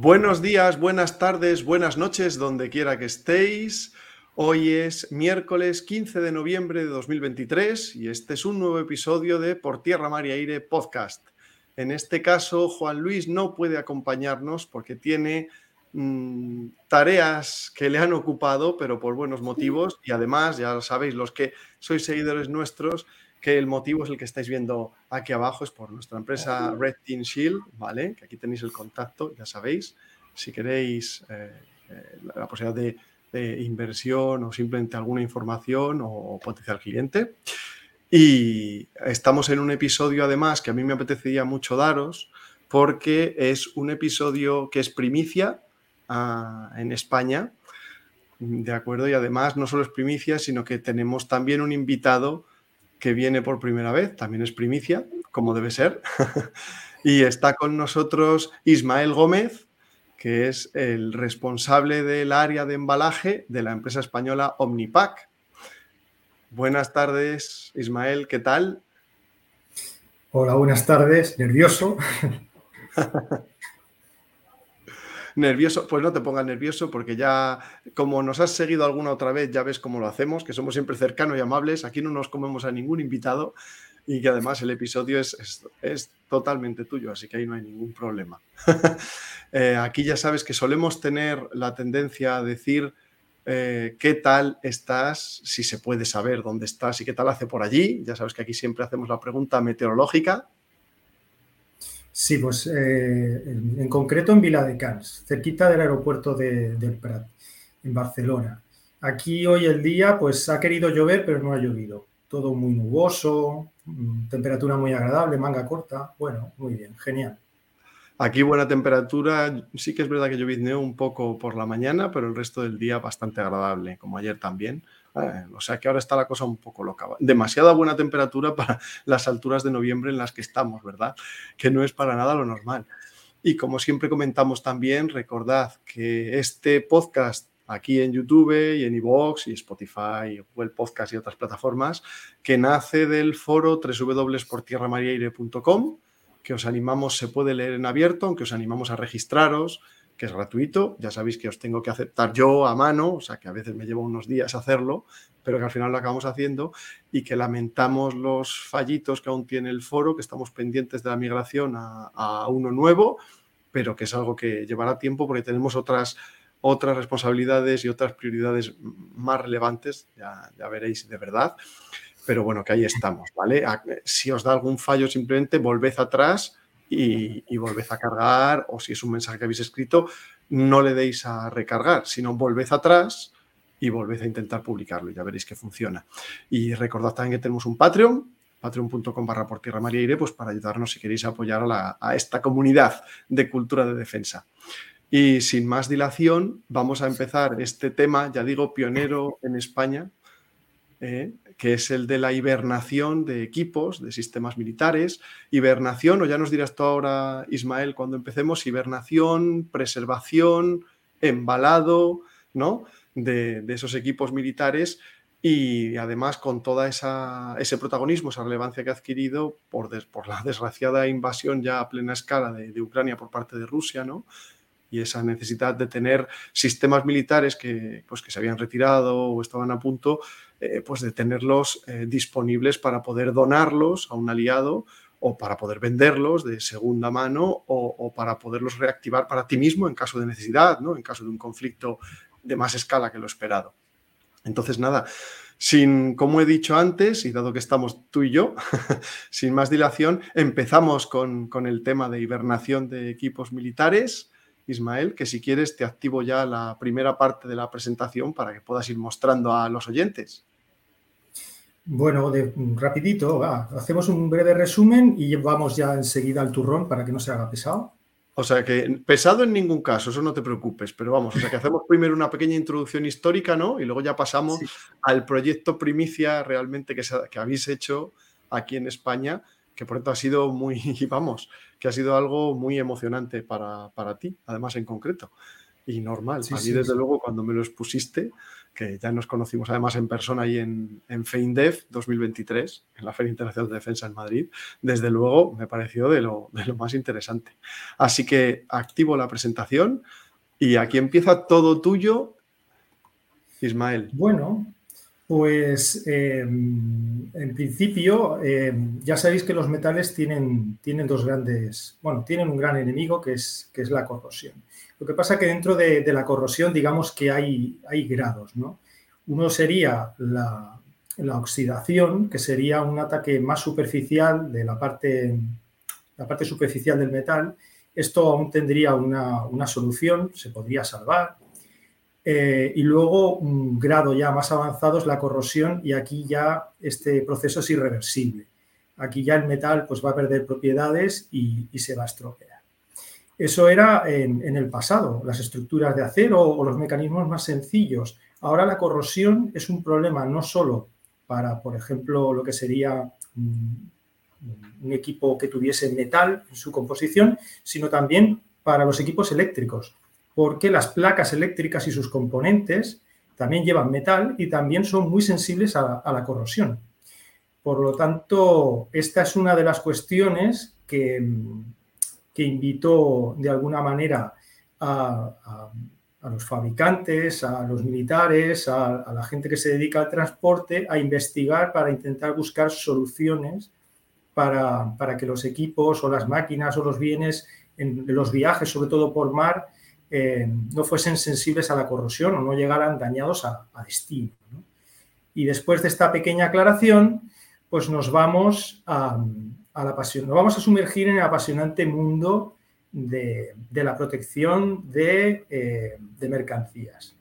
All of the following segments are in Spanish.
Buenos días, buenas tardes, buenas noches, donde quiera que estéis. Hoy es miércoles 15 de noviembre de 2023 y este es un nuevo episodio de Por Tierra, Mar y Aire podcast. En este caso, Juan Luis no puede acompañarnos porque tiene mm, tareas que le han ocupado, pero por buenos motivos. Y además, ya lo sabéis, los que sois seguidores nuestros, que el motivo es el que estáis viendo aquí abajo, es por nuestra empresa Red Team Shield, ¿vale? Que aquí tenéis el contacto, ya sabéis. Si queréis eh, eh, la posibilidad de, inversión o simplemente alguna información o, potencial cliente. Y estamos en un episodio además que a mí me apetecería mucho daros porque es un episodio que es primicia ah, en España, ¿de acuerdo? Y además no solo es primicia, sino que tenemos también un invitado que viene por primera vez, también es primicia, como debe ser. y está con nosotros Ismael Gómez, que es el responsable del área de embalaje de la empresa española Omnipack. Buenas tardes, Ismael, ¿qué tal? Hola, buenas tardes, nervioso. nervioso, pues no te pongas nervioso porque ya, como nos has seguido alguna otra vez, ya ves cómo lo hacemos, que somos siempre cercanos y amables, aquí no nos comemos a ningún invitado y que además el episodio es, es, totalmente tuyo, así que ahí no hay ningún problema. Eh, aquí ya sabes que solemos tener la tendencia a decir eh, qué tal estás, si se puede saber dónde estás y qué tal hace por allí. Ya sabes que aquí siempre hacemos la pregunta meteorológica Sí, pues eh, en, concreto en Viladecans, cerquita del aeropuerto de, del Prat, en Barcelona. Aquí hoy el día pues ha querido llover, pero no ha llovido. Todo muy nuboso, mm, temperatura muy agradable, manga corta. Bueno, muy bien, genial. Aquí buena temperatura, sí que es verdad que llovizneó un poco por la mañana, pero el resto del día bastante agradable, como ayer también. O sea que ahora está la cosa un poco loca. Demasiada buena temperatura para las alturas de noviembre en las que estamos, ¿verdad? Que no es para nada lo normal. Y como siempre comentamos también, recordad que este podcast aquí en YouTube y en iVoox y Spotify, Google Podcast y otras plataformas, que nace del foro www.portierramariaire.com, que os animamos, se puede leer en abierto, aunque os animamos a registraros, que es gratuito. Ya sabéis que os tengo que aceptar yo a mano, o sea que a veces me lleva unos días hacerlo, pero que al final lo acabamos haciendo y que lamentamos los fallitos que aún tiene el foro, que estamos pendientes de la migración a, uno nuevo, pero que es algo que llevará tiempo porque tenemos otras otras responsabilidades y otras prioridades más relevantes, ya, ya veréis de verdad pero bueno, que ahí estamos, ¿vale? Si os da algún fallo, simplemente volved atrás y, y volved a cargar, o si es un mensaje que habéis escrito, no le deis a recargar, sino volved atrás y volved a intentar publicarlo ya veréis que funciona. Y recordad también que tenemos un Patreon, patreon.com barra por tierra María pues para ayudarnos si queréis apoyar a, a, esta comunidad de cultura de defensa. Y sin más dilación, vamos a empezar este tema, ya digo, pionero en España, ¿eh? Que es el de la hibernación de equipos, de sistemas militares. Hibernación, o ya nos dirás tú ahora, Ismael, cuando empecemos, hibernación, preservación, embalado, ¿no? De, esos equipos militares y además con esa, ese protagonismo, esa relevancia que ha adquirido por, por la desgraciada invasión ya a plena escala de, de Ucrania por parte de Rusia, ¿no? y esa necesidad de tener sistemas militares que, pues, que se habían retirado o estaban a punto, eh, pues de tenerlos eh, disponibles para poder donarlos a un aliado o para poder venderlos de segunda mano o, para poderlos reactivar para ti mismo en caso de necesidad, ¿no? en caso de un conflicto de más escala que lo esperado. Entonces, nada, sin, como he dicho antes, y dado que estamos tú y yo, sin más dilación, empezamos con, con el tema de hibernación de equipos militares. Ismael, que si quieres te activo ya la primera parte de la presentación para que puedas ir mostrando a los oyentes. Bueno, de, rapidito, hacemos un breve resumen y vamos ya enseguida al turrón para que no se haga pesado. O sea que pesado en ningún caso, eso no te preocupes, pero vamos, o sea que hacemos primero una pequeña introducción histórica, ¿no? Y luego ya pasamos al proyecto primicia realmente que, que habéis hecho aquí en España, que por tanto ha sido muy, vamos, que ha sido algo muy emocionante para, ti, además en concreto. y normal. a mí, desde luego, cuando me lo expusiste, que ya nos conocimos además en persona ahí en, en FEINDEF 2023, en la Feria Internacional de Defensa en Madrid, desde luego me pareció de lo, de lo más interesante. Así que activo la presentación y aquí empieza todo tuyo, Ismael. Bueno, pues em, en principio em, ya sabéis que los metales tienen, tienen dos grandes, bueno, tienen un gran enemigo que es, que es la corrosión. Lo que pasa que dentro de, la corrosión digamos que hay, hay grados, ¿no? Uno sería la, oxidación, que sería un ataque más superficial de la parte, la parte superficial del metal. Esto aún tendría una, una solución, se podría salvar, eh, y luego un grado ya más avanzado es la corrosión y aquí ya este proceso es irreversible. Aquí ya el metal pues, va a perder propiedades y, se va a estropear. Eso era en, el pasado, las estructuras de acero o los mecanismos más sencillos. Ahora la corrosión es un problema no solo para, por ejemplo, lo que sería un equipo que tuviese metal en su composición, sino también para los equipos eléctricos porque las placas eléctricas y sus componentes también llevan metal y también son muy sensibles a, la corrosión. Por lo tanto, esta es una de las cuestiones que, que invitó de alguna manera a, los fabricantes, a los militares, a, la gente que se dedica al transporte, a investigar para intentar buscar soluciones para, para que los equipos o las máquinas o los bienes en los viajes, sobre todo por mar, eh, no fuesen sensibles a la corrosión o no llegaran dañados a, destino. Y después de esta pequeña aclaración, pues nos vamos a, la pasión, nos vamos a sumergir en el apasionante mundo de, la protección de, eh, mercancías.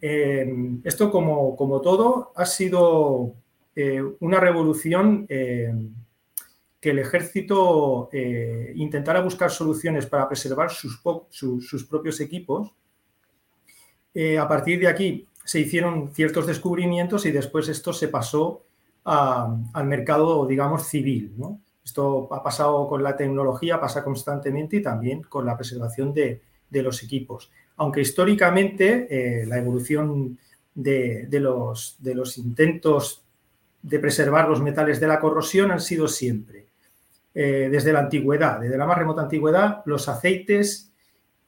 Eh, esto, como, como, todo, ha sido una revolución que el ejército eh, intentara buscar soluciones para preservar sus, propios equipos. Eh, a partir de aquí se hicieron ciertos descubrimientos y después esto se pasó al mercado, digamos, civil. Esto ha pasado con la tecnología, pasa constantemente y también con la preservación de, los equipos. Aunque históricamente eh, la evolución de, los, de los intentos de preservar los metales de la corrosión han sido siempre eh, desde la antigüedad, desde la más remota antigüedad, los aceites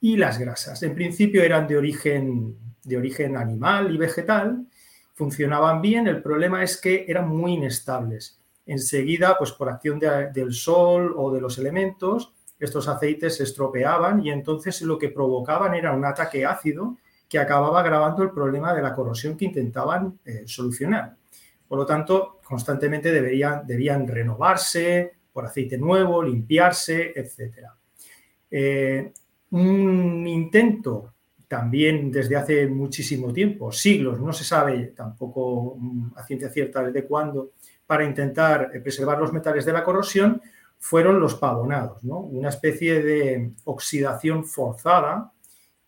y las grasas. En principio eran de origen, de origen animal y vegetal, funcionaban bien, el problema es que eran muy inestables. Enseguida, pues por acción del sol o de los elementos, estos aceites se estropeaban y entonces lo que provocaban era un ataque ácido que acababa agravando el problema de la corrosión que intentaban eh, solucionar. Por lo tanto, constantemente deberían, debían renovarse, por aceite nuevo, limpiarse, etc. Eh, un intento también desde hace muchísimo tiempo, siglos, no se sabe tampoco mm, a ciencia cierta desde cuándo, para intentar eh, preservar los metales de la corrosión, fueron los pavonados, una especie de oxidación forzada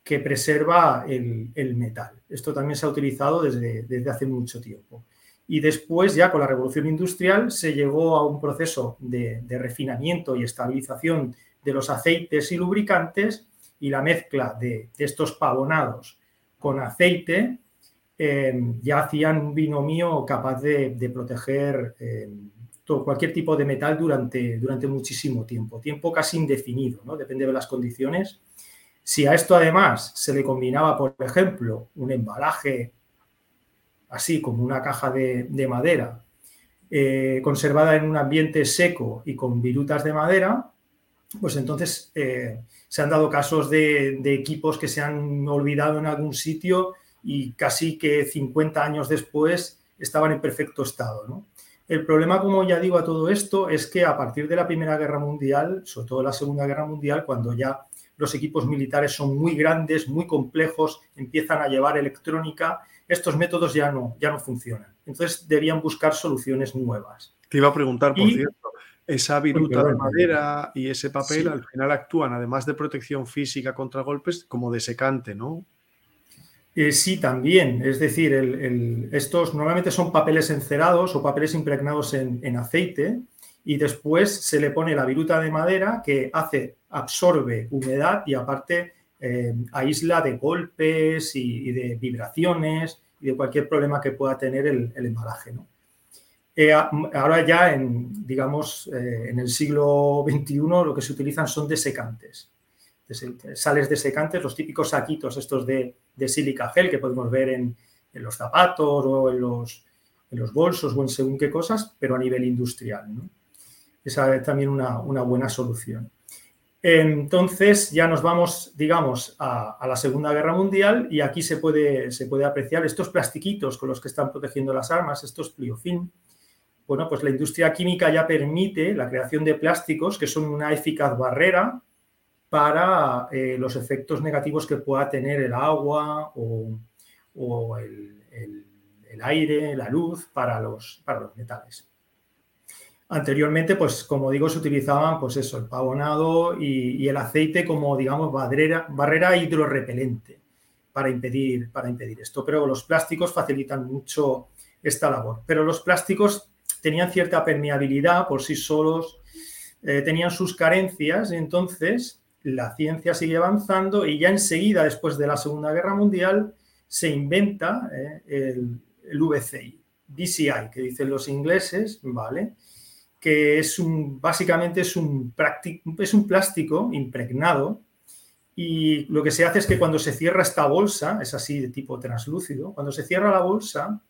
que preserva el, metal. Esto también se ha utilizado desde, desde hace mucho tiempo. Y después, ya con la revolución industrial, se llegó a un proceso de, refinamiento y estabilización de los aceites y lubricantes y la mezcla de, estos pavonados con aceite eh, ya hacían un binomio capaz de, proteger todo, cualquier tipo de metal durante, durante muchísimo tiempo, tiempo casi indefinido, ¿no? depende de las condiciones. Si a esto además se le combinaba, por ejemplo, un embalaje así como una caja de, madera, eh, conservada en un ambiente seco y con virutas de madera, pues entonces eh, se han dado casos de, equipos que se han olvidado en algún sitio y casi que 50 años después estaban en perfecto estado. El problema, como ya digo, a todo esto es que a partir de la Primera Guerra Mundial, sobre todo la Segunda Guerra Mundial, cuando ya los equipos militares son muy grandes, muy complejos, empiezan a llevar electrónica, estos métodos ya no, ya no funcionan. Entonces debían buscar soluciones nuevas. Te iba a preguntar, por cierto, esa viruta de madera y ese papel al final actúan, además de protección física contra golpes, como desecante, ¿no? Eh, sí, también. Es decir, estos normalmente son papeles encerados o papeles impregnados en, en, aceite y después se le pone la viruta de madera que hace, absorbe humedad y aparte eh, aísla de golpes y, de vibraciones y de cualquier problema que pueda tener el, embalaje. Eh, ahora ya, en, digamos, eh, en el siglo XXI lo que se utilizan son desecantes. sales desecantes, los típicos saquitos estos de, de sílica gel que podemos ver en, los zapatos o en los, en los, bolsos o en según qué cosas, pero a nivel industrial. Esa es también una, una buena solución. Entonces ya nos vamos, digamos, a, la Segunda Guerra Mundial y aquí se puede, se puede apreciar estos plastiquitos con los que están protegiendo las armas, estos pliofin. Bueno, pues la industria química ya permite la creación de plásticos que son una eficaz barrera para eh, los efectos negativos que pueda tener el agua o, el, el, aire, la luz para los, para los metales. Anteriormente, pues como digo, se utilizaban pues eso, el pavonado y, el aceite como, digamos, barrera, barrera hidrorrepelente para impedir, para impedir esto. Pero los plásticos facilitan mucho esta labor. Pero los plásticos tenían cierta permeabilidad por sí solos, eh, tenían sus carencias, entonces la ciencia sigue avanzando y ya enseguida, después de la Segunda Guerra Mundial, se inventa eh, el, el VCI, BCI, que dicen los ingleses, ¿vale? Que es un, básicamente es un, es un plástico impregnado y lo que se hace es que cuando se cierra esta bolsa, es así de tipo translúcido, cuando se cierra la bolsa,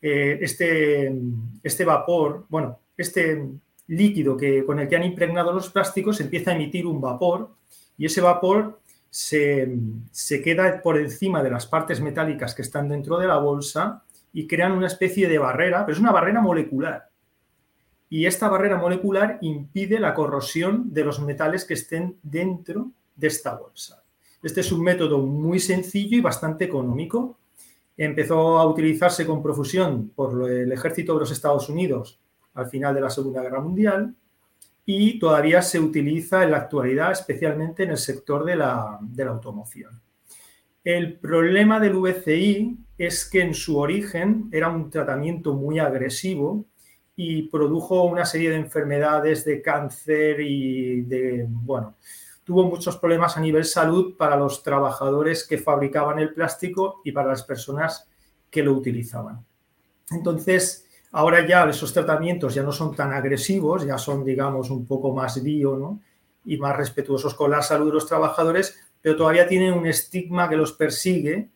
eh, este, este vapor, bueno, este líquido que, con el que han impregnado los plásticos empieza a emitir un vapor y ese vapor se, se, queda por encima de las partes metálicas que están dentro de la bolsa y crean una especie de barrera, pero es una barrera molecular y esta barrera molecular impide la corrosión de los metales que estén dentro de esta bolsa. Este es un método muy sencillo y bastante económico. Empezó a utilizarse con profusión por el ejército de los Estados Unidos al final de la Segunda Guerra Mundial y todavía se utiliza en la actualidad, especialmente en el sector de la, automoción. El problema del VCI es que en su origen era un tratamiento muy agresivo y produjo una serie de enfermedades de cáncer y de, bueno, tuvo muchos problemas a nivel salud para los trabajadores que fabricaban el plástico y para las personas que lo utilizaban. Entonces, ahora ya esos tratamientos ya no son tan agresivos, ya son, digamos, un poco más bio ¿no? y más respetuosos con la salud de los trabajadores, pero todavía tienen un estigma que los persigue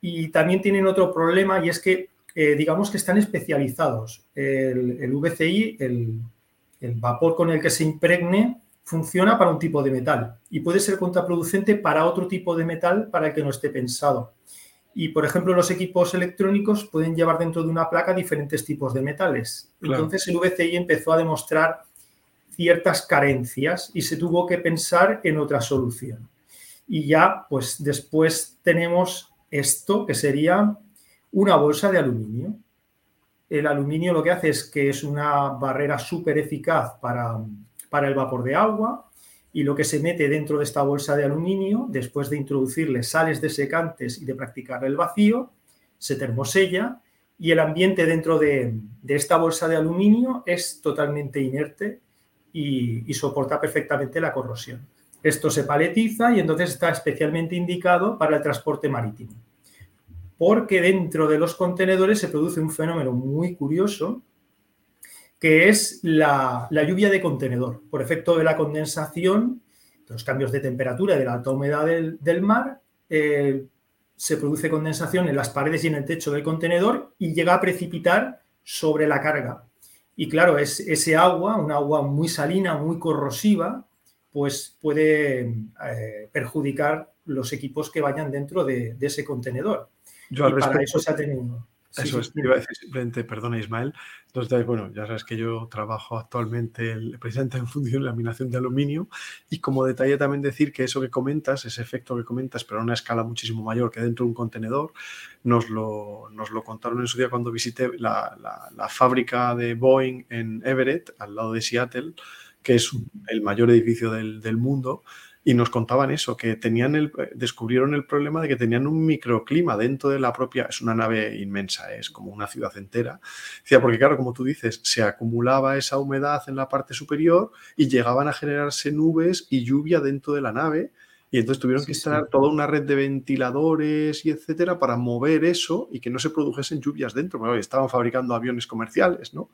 y también tienen otro problema y es que eh, digamos que están especializados. El, VCI, el, vapor con el que se impregne, funciona para un tipo de metal y puede ser contraproducente para otro tipo de metal para el que no esté pensado. Y, por ejemplo, los equipos electrónicos pueden llevar dentro de una placa diferentes tipos de metales. Entonces, el VCI empezó a demostrar ciertas carencias y se tuvo que pensar en otra solución. Y ya, pues después tenemos esto, que sería una bolsa de aluminio. El aluminio lo que hace es que es una barrera súper eficaz para, para el vapor de agua y lo que se mete dentro de esta bolsa de aluminio, después de introducirle sales desecantes y de practicar el vacío, se termosella y el ambiente dentro de, esta bolsa de aluminio es totalmente inerte y, soporta perfectamente la corrosión. Esto se paletiza y entonces está especialmente indicado para el transporte marítimo porque dentro de los contenedores se produce un fenómeno muy curioso que es la, lluvia de contenedor. Por efecto de la condensación, de los cambios de temperatura y de la alta humedad del, mar, eh, se produce condensación en las paredes y en el techo del contenedor y llega a precipitar sobre la carga. Y claro, es ese agua, un agua muy salina, muy corrosiva, pues puede eh, perjudicar los equipos que vayan dentro de ese contenedor. Yo al respecto, eso se ha tenido. eso es, iba a decir simplemente, perdona Ismael. Entonces, bueno, ya sabes que yo trabajo actualmente precisamente en función de laminación de aluminio y como detalle también decir que eso que comentas, ese efecto que comentas, pero a una escala muchísimo mayor que dentro de un contenedor, nos lo, nos lo contaron en su día cuando visité la, la, fábrica de Boeing en Everett, al lado de Seattle, que es el mayor edificio del, del mundo y nos contaban eso, que tenían el, eh, descubrieron el problema de que tenían un microclima dentro de la propia, es una nave inmensa, es como una ciudad entera. Decía, porque claro, como tú dices, se acumulaba esa humedad en la parte superior y llegaban a generarse nubes y lluvia dentro de la nave Y entonces tuvieron que instalar toda una red de ventiladores y etcétera para mover eso y que no se produjesen lluvias dentro. Porque estaban fabricando aviones comerciales, ¿no?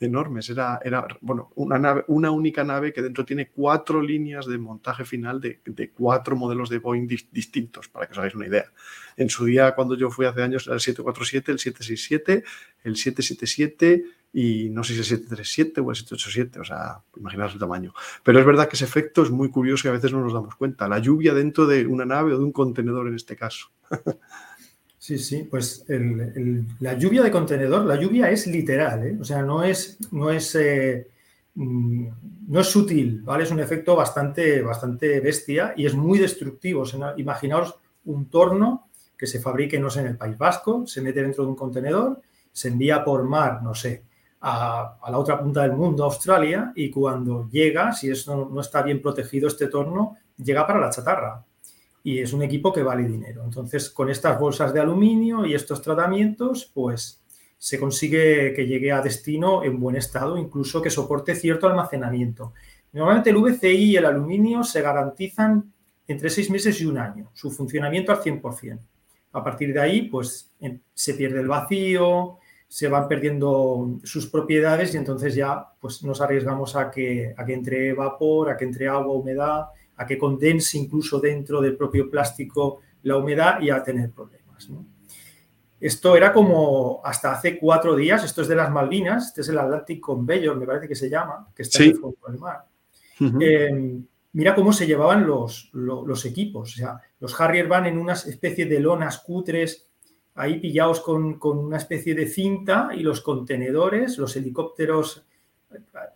Enormes. Era, era bueno, una, nave, una única nave que dentro tiene cuatro líneas de montaje final de, cuatro modelos de Boeing distintos, para que os hagáis una idea. En su día, cuando yo fui hace años, era el 747, el 767, el 777 y no sé si es el 737 o el 787, o sea, imaginaos el tamaño. Pero es verdad que ese efecto es muy curioso y a veces no nos damos cuenta. La lluvia dentro de una nave o de un contenedor en este caso. Sí, sí, pues la lluvia de contenedor, la lluvia es literal, ¿eh? o sea, no es, no es, eh, mm, no es sutil, ¿vale? Es un efecto bastante, bastante bestia y es muy destructivo. imaginaos un torno que se fabrique, no sé, en el País Vasco, se mete dentro de un contenedor, se envía por mar, no sé, a, la otra punta del mundo, Australia, y cuando llega, si eso no está bien protegido este torno, llega para la chatarra. Y es un equipo que vale dinero. Entonces, con estas bolsas de aluminio y estos tratamientos, pues se consigue que llegue a destino en buen estado, incluso que soporte cierto almacenamiento. Normalmente el VCI y el aluminio se garantizan entre seis meses y un año, su funcionamiento al 100%. A partir de ahí, pues se pierde el vacío, se van perdiendo sus propiedades y entonces ya pues nos arriesgamos a que, a que entre vapor, a que entre agua, humedad, a que condense incluso dentro del propio plástico la humedad y a tener problemas. Esto era como hasta hace cuatro días, esto es de las Malvinas, este es el Atlantic Conveyor, me parece que se llama, que está en el fondo del mar. Em, mira cómo se llevaban los, los, equipos. O sea, los Harrier van en una especie de lonas cutres ahí pillados con, una especie de cinta y los contenedores, los helicópteros,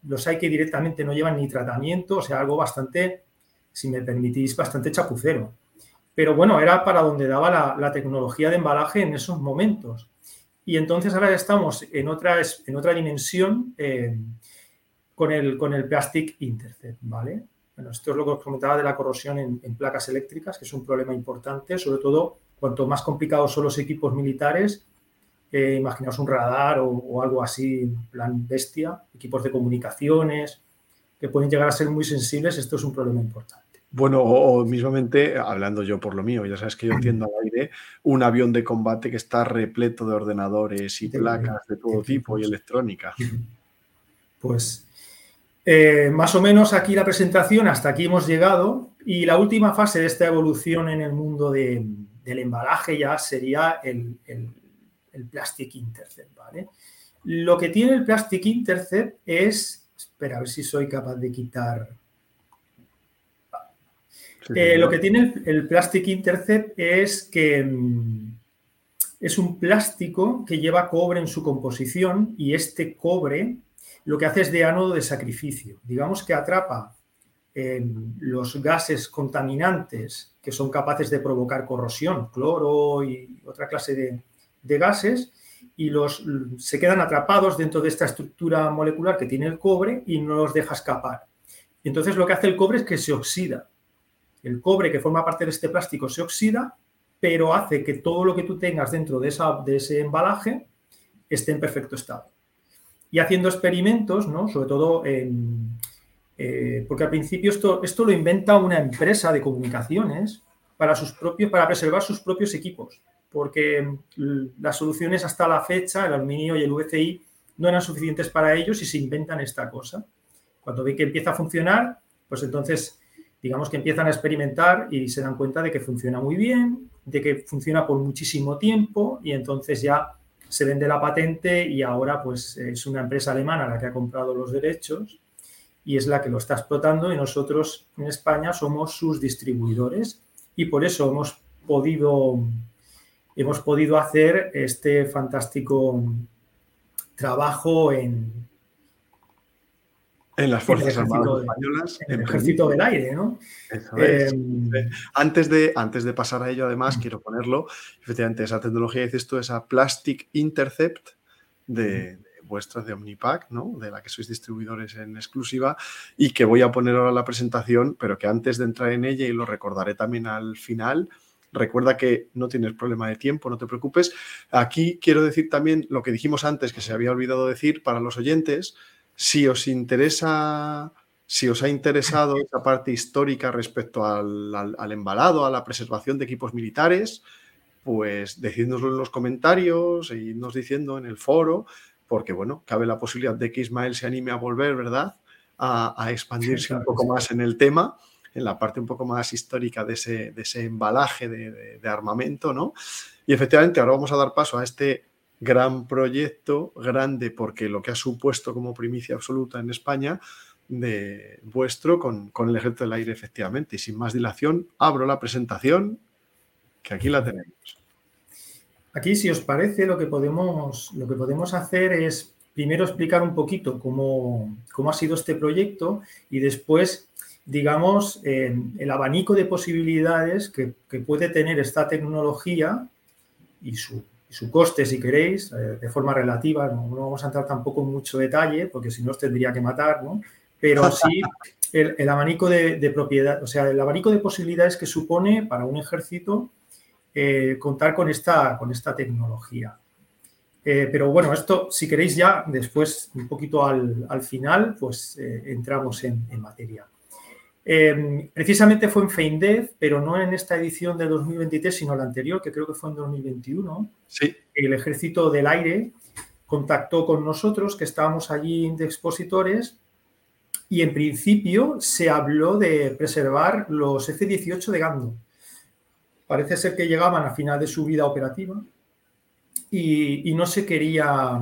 los hay que directamente no llevan ni tratamiento, o sea, algo bastante, si me permitís, bastante chapucero. Pero bueno, era para donde daba la, tecnología de embalaje en esos momentos. Y entonces ahora estamos en otra, en otra dimensión eh, con, el, con el Plastic Intercept, ¿vale? Bueno, esto es lo que os comentaba de la corrosión en placas eléctricas, que es un problema importante, sobre todo cuanto más complicados son los equipos militares, eh, imaginaos un radar o, algo así, plan bestia, equipos de comunicaciones, que pueden llegar a ser muy sensibles, esto es un problema importante. Bueno, o, mismamente, hablando yo por lo mío, ya sabes que yo entiendo al aire un avión de combate que está repleto de ordenadores y placas de todo tipo y electrónica. Pues eh, más o menos aquí la presentación, hasta aquí hemos llegado y la última fase de esta evolución en el mundo de, del embalaje ya sería el, Plastic Intercept, ¿vale? Lo que tiene el Plastic Intercept es, espera, a ver si soy capaz de quitar... Eh, lo que tiene el, Plastic Intercept es que mm, es un plástico que lleva cobre en su composición y este cobre lo que hace es de ánodo de sacrificio. Digamos que atrapa los gases contaminantes que son capaces de provocar corrosión, cloro y otra clase de, gases, y los, se quedan atrapados dentro de esta estructura molecular que tiene el cobre y no los deja escapar. entonces lo que hace el cobre es que se oxida. El cobre que forma parte de este plástico se oxida, pero hace que todo lo que tú tengas dentro de, esa, de ese embalaje esté en perfecto estado. Y haciendo experimentos, ¿no? sobre todo en, eh, porque al principio esto, esto lo inventa una empresa de comunicaciones para, sus propios, para preservar sus propios equipos, porque mm, las soluciones hasta la fecha, el aluminio y el VCI, no eran suficientes para ellos y se inventan esta cosa. Cuando ven que empieza a funcionar, pues entonces digamos que empiezan a experimentar y se dan cuenta de que funciona muy bien, de que funciona por muchísimo tiempo y entonces ya se vende la patente y ahora pues es una empresa alemana la que ha comprado los derechos y es la que lo está explotando y nosotros en España somos sus distribuidores y por eso hemos podido, hemos podido hacer este fantástico trabajo en, en las Fuerzas Armadas Españolas. En el Ejército del Aire, ¿no? Eh, antes, de, antes de pasar a ello, además, quiero ponerlo, efectivamente, esa tecnología, dices tú, esa Plastic Intercept de, vuestras de Omnipack, ¿no? de la que sois distribuidores en exclusiva y que voy a poner ahora la presentación, pero que antes de entrar en ella y lo recordaré también al final, recuerda que no tienes problema de tiempo, no te preocupes. Aquí quiero decir también lo que dijimos antes, que se había olvidado decir para los oyentes, si os interesa si os ha interesado esa parte histórica respecto al, al, embalado, a la preservación de equipos militares, pues decídnoslo en los comentarios e irnos diciendo en el foro, porque bueno, cabe la posibilidad de que Ismael se anime a volver, ¿verdad? A, expandirse un poco más en el tema, en la parte un poco más histórica de ese, de ese embalaje de, de armamento, ¿no? Y efectivamente ahora vamos a dar paso a este gran proyecto, grande porque lo que ha supuesto como primicia absoluta en España de vuestro con, el ejército del aire, efectivamente. Y sin más dilación, abro la presentación, que aquí la tenemos. Aquí, si os parece, lo que podemos, lo que podemos hacer es primero explicar un poquito cómo, ha sido este proyecto y después, digamos, el abanico de posibilidades que, que puede tener esta tecnología y su su coste, si queréis, eh, de forma relativa. No, vamos a entrar tampoco en mucho detalle, porque si no os tendría que matar, ¿no? Pero sí el, abanico de, propiedad, o sea, el abanico de posibilidades que supone para un ejército eh, contar con esta, con esta tecnología. Eh, pero bueno, esto, si queréis ya, después, un poquito al, final, pues entramos en materia. Em, precisamente fue en FeinDev, pero no en esta edición de 2023, sino la anterior, que creo que fue en 2021. Sí. El Ejército del Aire contactó con nosotros, que estábamos allí de expositores, y en principio se habló de preservar los F-18 de Gando. Parece ser que llegaban a final de su vida operativa y, no se quería,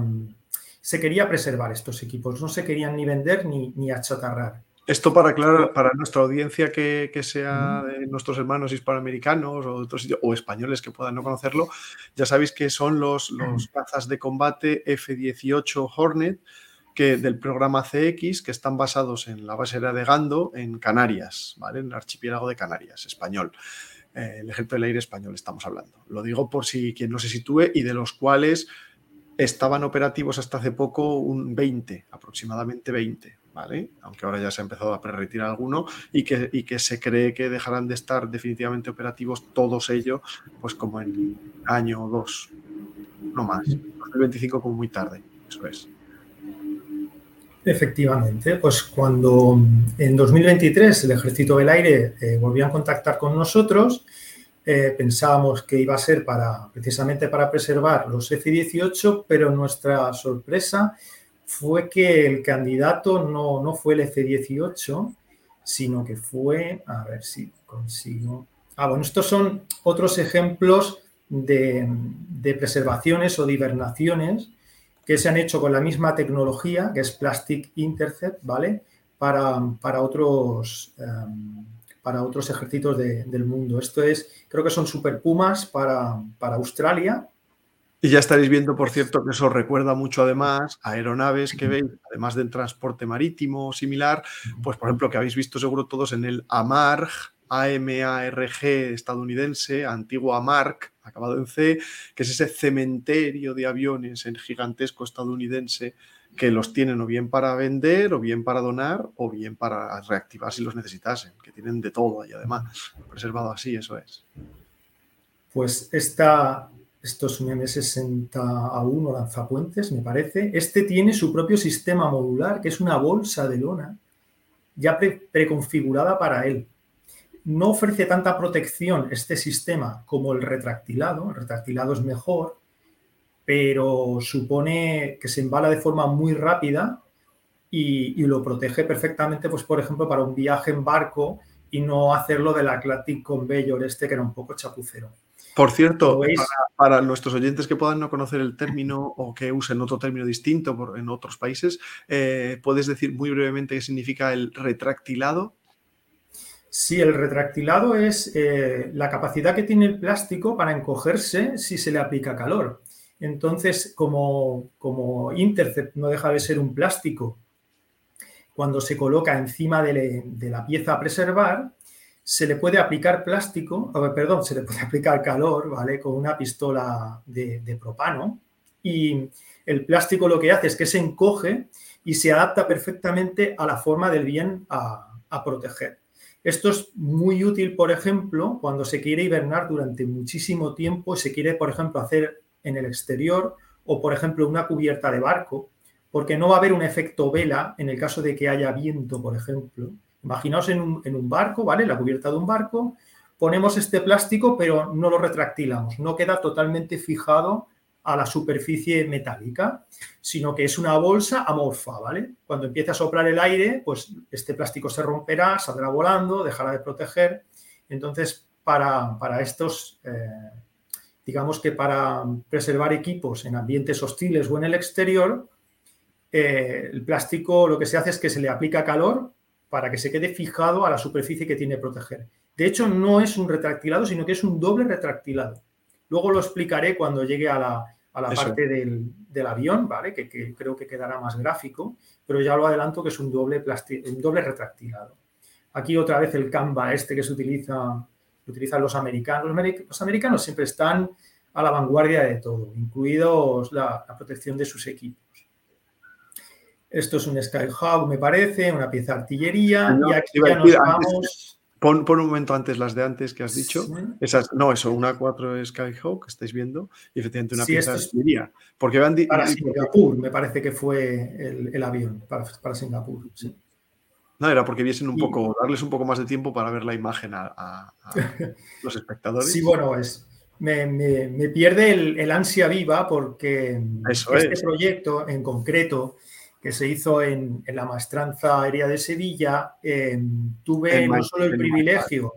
se quería preservar estos equipos, no se querían ni vender ni, ni achatarrar. Esto para aclarar para nuestra audiencia que, sea de nuestros hermanos hispanoamericanos o, otros, o españoles que puedan no conocerlo, ya sabéis que son los, los cazas de combate F-18 Hornet que, del programa CX que están basados en la base de Gando en Canarias, ¿vale? en el archipiélago de Canarias, español. Eh, el ejército del aire español estamos hablando. Lo digo por si quien no se sitúe y de los cuales estaban operativos hasta hace poco un 20, aproximadamente 20. Aunque ahora ya se ha empezado a pre-retirar alguno y que, que se cree que dejarán de estar definitivamente operativos todos ellos, pues como en año o dos, no más. 2025 como muy tarde, eso es. Efectivamente, pues cuando en 2023 el Ejército del Aire eh, volvió a contactar con nosotros, eh, pensábamos que iba a ser para precisamente para preservar los F-18, pero nuestra sorpresa fue que el candidato no, fue el F-18, sino que fue, a ver si consigo. Ah, bueno, estos son otros ejemplos de, preservaciones o de hibernaciones que se han hecho con la misma tecnología, que es Plastic Intercept, ¿vale? Para, para otros, em, para otros ejércitos del mundo. Esto es, creo que son Super Pumas para, para Australia, y ya estaréis viendo, por cierto, que eso recuerda mucho además a aeronaves que veis, además del transporte marítimo similar, pues por ejemplo, que habéis visto seguro todos en el AMARG, AMARG estadounidense, antiguo AMARC, acabado en C, que es ese cementerio de aviones en gigantesco estadounidense que los tienen o bien para vender, o bien para donar, o bien para reactivar si los necesitasen, que tienen de todo ahí además, preservado así, eso es. Pues esta, esto es un M60A1 lanzapuentes, me parece. Este tiene su propio sistema modular, que es una bolsa de lona ya preconfigurada para él. No ofrece tanta protección este sistema como el retractilado. El retractilado es mejor, pero supone que se embala de forma muy rápida y, lo protege perfectamente, pues por ejemplo, para un viaje en barco y no hacerlo del Atlantic Conveyor este que era un poco chapucero. Por cierto, para, nuestros oyentes que puedan no conocer el término o que usen otro término distinto en otros países, eh, ¿puedes decir muy brevemente qué significa el retractilado? Sí, el retractilado es eh, la capacidad que tiene el plástico para encogerse si se le aplica calor. Entonces, como, como Intercept no deja de ser un plástico, cuando se coloca encima de, de la pieza a preservar, se le puede aplicar plástico, perdón, se le puede aplicar calor, ¿vale? Con una pistola de, propano y el plástico lo que hace es que se encoge y se adapta perfectamente a la forma del bien a, proteger. Esto es muy útil, por ejemplo, cuando se quiere hibernar durante muchísimo tiempo y se quiere, por ejemplo, hacer en el exterior o, por ejemplo, una cubierta de barco porque no va a haber un efecto vela en el caso de que haya viento, por ejemplo. Imaginaos en un, en un barco, ¿vale? La cubierta de un barco, ponemos este plástico, pero no lo retractilamos, no queda totalmente fijado a la superficie metálica, sino que es una bolsa amorfa, ¿vale? Cuando empieza a soplar el aire, pues este plástico se romperá, saldrá volando, dejará de proteger. Entonces, para, estos, eh, digamos que para preservar equipos en ambientes hostiles o en el exterior, eh, el plástico lo que se hace es que se le aplica calor para que se quede fijado a la superficie que tiene que proteger. De hecho, no es un retractilado, sino que es un doble retractilado. Luego lo explicaré cuando llegue a la, a la parte del, avión, ¿vale? Que, creo que quedará más gráfico, pero ya lo adelanto que es un doble, un doble retractilado. Aquí otra vez el Canva este que se utiliza, utilizan los americanos. Los americanos siempre están a la vanguardia de todo, incluidos la, protección de sus equipos. Esto es un Skyhawk, me parece, una pieza de artillería. y aquí ya nos vamos... Pon, un momento antes las de antes que has dicho. Esas, no, eso, una 4 Skyhawk que estáis viendo y efectivamente una pieza de artillería. Porque van para Singapur, me parece que fue el, avión, para, Singapur. No, era porque viesen un poco, darles un poco más de tiempo para ver la imagen a, los espectadores. Sí, bueno, es, me, pierde el, ansia viva porque este proyecto en concreto que se hizo en, la maestranza aérea de Sevilla, em, tuve no solo el privilegio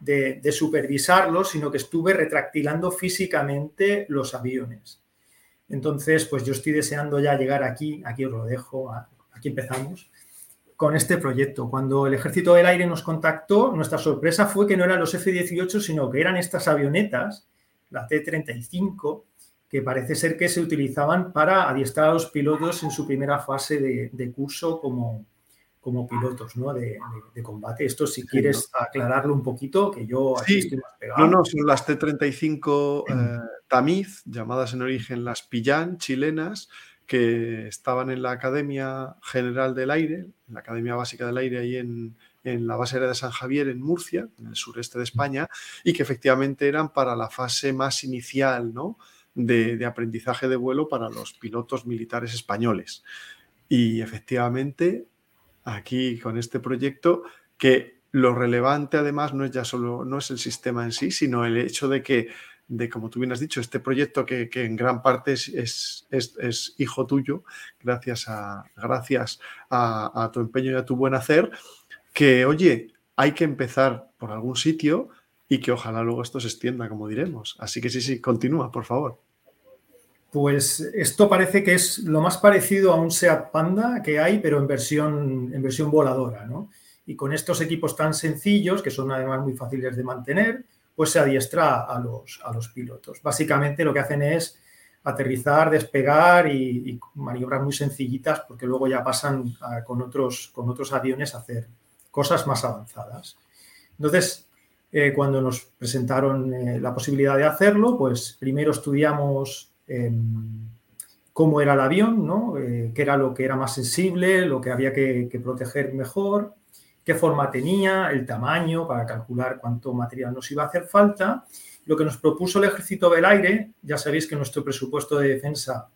de, supervisarlo, sino que estuve retractilando físicamente los aviones. Entonces, pues yo estoy deseando ya llegar aquí, aquí os lo dejo, aquí empezamos, con este proyecto. Cuando el Ejército del Aire nos contactó, nuestra sorpresa fue que no eran los F-18, sino que eran estas avionetas, la T-35, que parece ser que se utilizaban para adiestrar a los pilotos en su primera fase de, curso como, como pilotos ¿no? de, combate. Esto si quieres aclararlo un poquito, que yo aquí estoy más pegado. No, no, son las T-35 eh, Tamiz, llamadas en origen las Pillán chilenas, que estaban en la Academia General del Aire, en la Academia Básica del Aire ahí en, en la base aérea de San Javier, en Murcia, en el sureste de España, y que efectivamente eran para la fase más inicial, ¿no? De, aprendizaje de vuelo para los pilotos militares españoles. Y efectivamente, aquí con este proyecto, que lo relevante además no es ya solo, no es el sistema en sí, sino el hecho de que, de como tú bien has dicho, este proyecto que, en gran parte es, es, hijo tuyo, gracias, a, gracias a tu empeño y a tu buen hacer, que oye, hay que empezar por algún sitio y que ojalá luego esto se extienda, como diremos. Así que sí, sí, continúa, por favor. Pues esto parece que es lo más parecido a un SEAT Panda que hay, pero en versión, en versión voladora, ¿no? Y con estos equipos tan sencillos, que son además muy fáciles de mantener, pues se adiestra a los, a los pilotos. Básicamente lo que hacen es aterrizar, despegar y, maniobras muy sencillitas, porque luego ya pasan con, otros, con otros aviones a hacer cosas más avanzadas. Entonces, eh, cuando nos presentaron eh, la posibilidad de hacerlo, pues primero estudiamos em, cómo era el avión, ¿no? Eh, qué era lo que era más sensible, lo que había que, proteger mejor, qué forma tenía, el tamaño para calcular cuánto material nos iba a hacer falta. Lo que nos propuso el Ejército del Aire, ya sabéis que nuestro presupuesto de defensa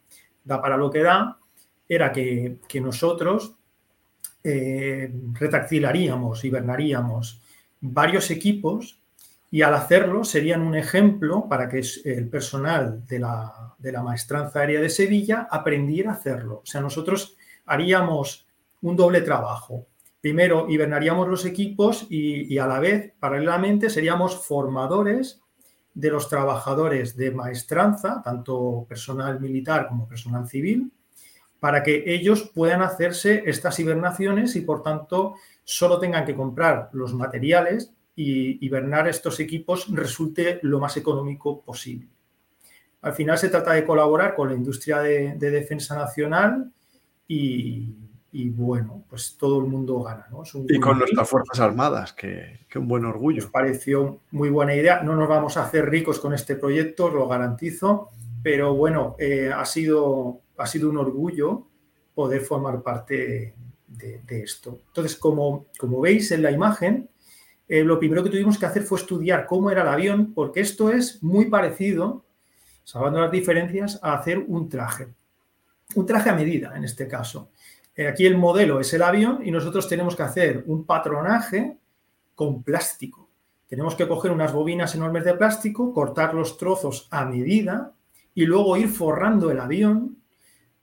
da para lo que da, era que, que nosotros retractilaríamos, hibernaríamos varios equipos y al hacerlo serían un ejemplo para que el personal de la, de la maestranza aérea de Sevilla aprendiera a hacerlo. O sea, nosotros haríamos un doble trabajo. Primero, hibernaríamos los equipos y, y, a la vez, paralelamente, seríamos formadores de los trabajadores de maestranza, tanto personal militar como personal civil, para que ellos puedan hacerse estas hibernaciones y, por tanto, solo tengan que comprar los materiales y hibernar estos equipos resulte lo más económico posible. Al final se trata de colaborar con la industria de, defensa nacional y, bueno, pues todo el mundo gana. y con nuestras Fuerzas Armadas, que, un buen orgullo. Nos pareció muy buena idea. No nos vamos a hacer ricos con este proyecto, lo garantizo, pero bueno, eh, ha, sido, ha sido un orgullo poder formar parte de, esto. Entonces, como, como, veis en la imagen, eh, lo primero que tuvimos que hacer fue estudiar cómo era el avión, porque esto es muy parecido, salvando las diferencias, a hacer un traje. un traje a medida en este caso. Eh, aquí el modelo es el avión y nosotros tenemos que hacer un patronaje con plástico. Tenemos que coger unas bobinas enormes de plástico, cortar los trozos a medida y luego ir forrando el avión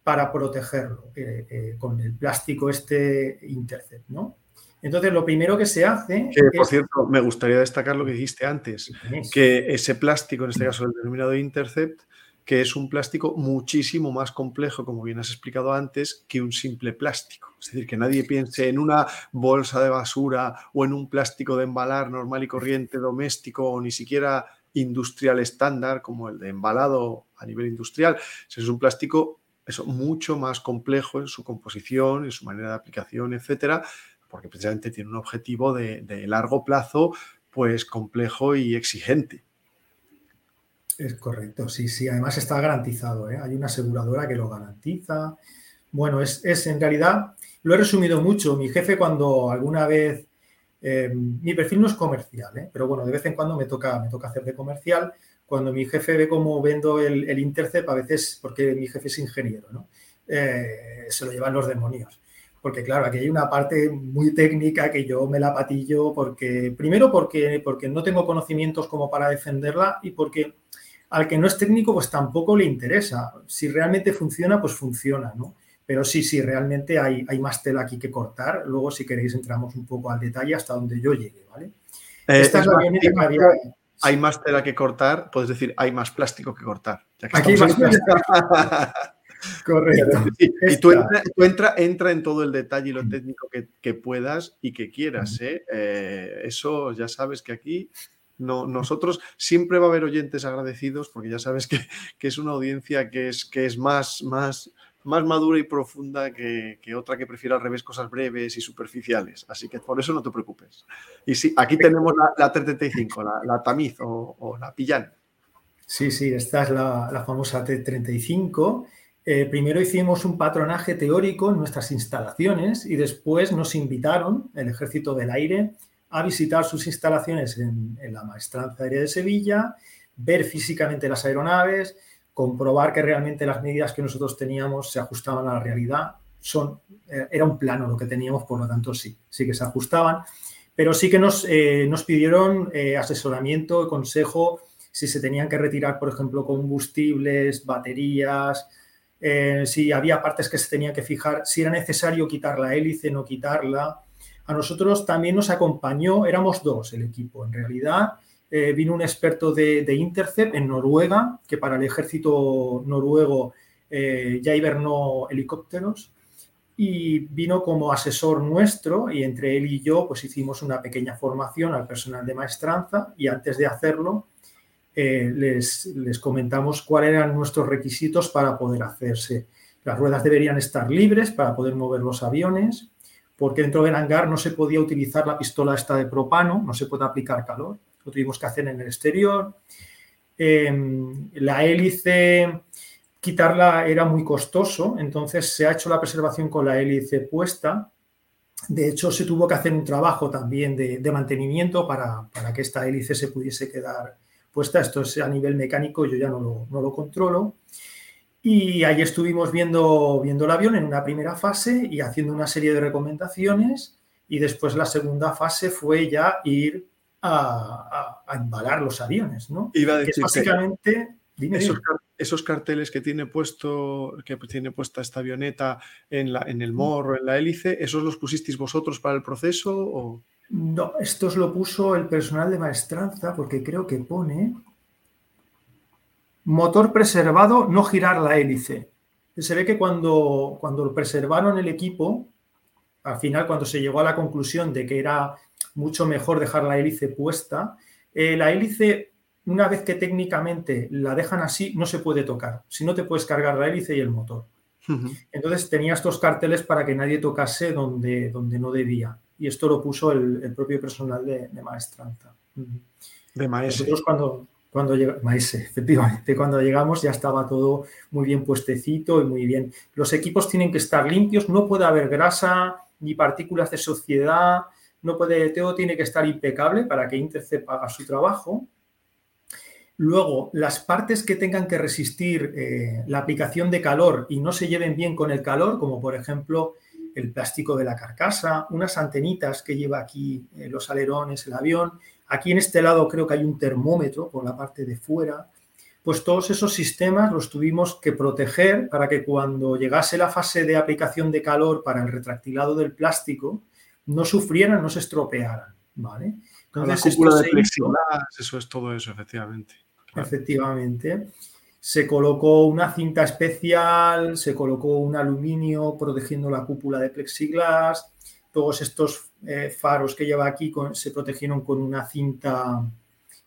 para protegerlo eh, eh, con el plástico este Intercept, ¿no? Entonces, lo primero que se hace. Que, por cierto, me gustaría destacar lo que dijiste antes, que ese plástico, en este caso el denominado Intercept, que es un plástico muchísimo más complejo, como bien has explicado antes, que un simple plástico. Es decir, que nadie piense en una bolsa de basura o en un plástico de embalar normal y corriente, doméstico o ni siquiera industrial estándar, como el de embalado a nivel industrial. Es un plástico eso, mucho más complejo en su composición, en su manera de aplicación, etcétera, porque precisamente tiene un objetivo de, largo plazo, pues complejo y exigente. Es correcto, sí, sí. Además está garantizado. ¿eh? Hay una aseguradora que lo garantiza. Bueno, es, en realidad, lo he resumido mucho. Mi jefe cuando alguna vez, em, mi perfil no es comercial, ¿eh? pero bueno, de vez en cuando me toca, me toca hacer de comercial. Cuando mi jefe ve cómo vendo el, el Intercept, a veces, porque mi jefe es ingeniero, ¿no? Eh, se lo llevan los demonios porque claro, aquí hay una parte muy técnica que yo me la patillo porque, primero porque, porque no tengo conocimientos como para defenderla y porque al que no es técnico, pues tampoco le interesa. Si realmente funciona, pues funciona, ¿no? Pero sí, sí, realmente hay, hay más tela aquí que cortar. Luego, si queréis, entramos un poco al detalle hasta donde yo llegue, ¿vale? Eh, Esta es la que había... Hay más tela que cortar, puedes decir, hay más plástico que cortar. aquí hay más plástico. Correcto. y tú, entra, entra, en todo el detalle y lo técnico que, puedas y que quieras. ¿eh? ¿eh? eso ya sabes que aquí no, nosotros siempre va a haber oyentes agradecidos porque ya sabes que, es una audiencia que es, que es más, más, más madura y profunda que, otra que prefiere al revés cosas breves y superficiales. Así que por eso no te preocupes. Y sí, aquí tenemos la, la 335, la, tamiz o, la pillán. Sí, sí, esta es la, famosa T35. Eh, primero hicimos un patronaje teórico en nuestras instalaciones y después nos invitaron, el Ejército del Aire, a visitar sus instalaciones en, la Maestranza Aérea de Sevilla, ver físicamente las aeronaves, comprobar que realmente las medidas que nosotros teníamos se ajustaban a la realidad. Son, eh, era un plano lo que teníamos, por lo tanto sí, sí que se ajustaban, pero sí que nos, eh, nos pidieron eh, asesoramiento, consejo, si se tenían que retirar, por ejemplo, combustibles, baterías, si había partes que se tenían que fijar, si era necesario quitar la hélice, no quitarla. A nosotros también nos acompañó, éramos dos el equipo, en realidad. Eh, vino un experto de, Intercept en Noruega, que para el ejército noruego eh, ya hibernó helicópteros, y vino como asesor nuestro, y entre él y yo pues hicimos una pequeña formación al personal de maestranza, y antes de hacerlo eh, les, les comentamos cuáles eran nuestros requisitos para poder hacerse. Las ruedas deberían estar libres para poder mover los aviones, porque dentro del hangar no se podía utilizar la pistola esta de propano, no se puede aplicar calor, lo tuvimos que hacer en el exterior. Em, la hélice, quitarla era muy costoso, entonces se ha hecho la preservación con la hélice puesta. De hecho, se tuvo que hacer un trabajo también de, mantenimiento para, que esta hélice se pudiese quedar puesta. Esto es a nivel mecánico, yo ya no lo, no lo controlo. Y ahí estuvimos viendo, viendo el avión en una primera fase y haciendo una serie de recomendaciones. Y después la segunda fase fue ya ir a, embalar los aviones, ¿no? Iba a decir básicamente. esos, carteles que tiene puesto, que tiene puesta esta avioneta en, la, en el morro, en la hélice, ¿esos los pusisteis vosotros para el proceso? O? No, estos lo puso el personal de maestranza, porque creo que pone Motor preservado, no girar la hélice. Se ve que cuando, cuando preservaron el equipo, al final cuando se llegó a la conclusión de que era mucho mejor dejar la hélice puesta, eh, la hélice, una vez que técnicamente la dejan así, no se puede tocar. Si no te puedes cargar la hélice y el motor. Entonces tenía estos carteles para que nadie tocase donde, donde no debía. Y esto lo puso el, propio personal de, maestranza. De maestro. Nosotros cuando, cuando llega, efectivamente, cuando llegamos ya estaba todo muy bien puestecito y muy bien. Los equipos tienen que estar limpios, no puede haber grasa ni partículas de suciedad, no puede, todo tiene que estar impecable para que Intercept haga su trabajo. Luego, las partes que tengan que resistir eh, la aplicación de calor y no se lleven bien con el calor, como por ejemplo el plástico de la carcasa, unas antenitas que lleva aquí eh, los alerones, el avión. Aquí en este lado creo que hay un termómetro por la parte de fuera. Pues todos esos sistemas los tuvimos que proteger para que cuando llegase la fase de aplicación de calor para el retractilado del plástico, no sufrieran, no se estropearan. ¿vale? Entonces, la de eso es todo eso, efectivamente. Efectivamente. Se colocó una cinta especial, se colocó un aluminio protegiendo la cúpula de plexiglas. Todos estos eh, faros que lleva aquí se protegieron con una cinta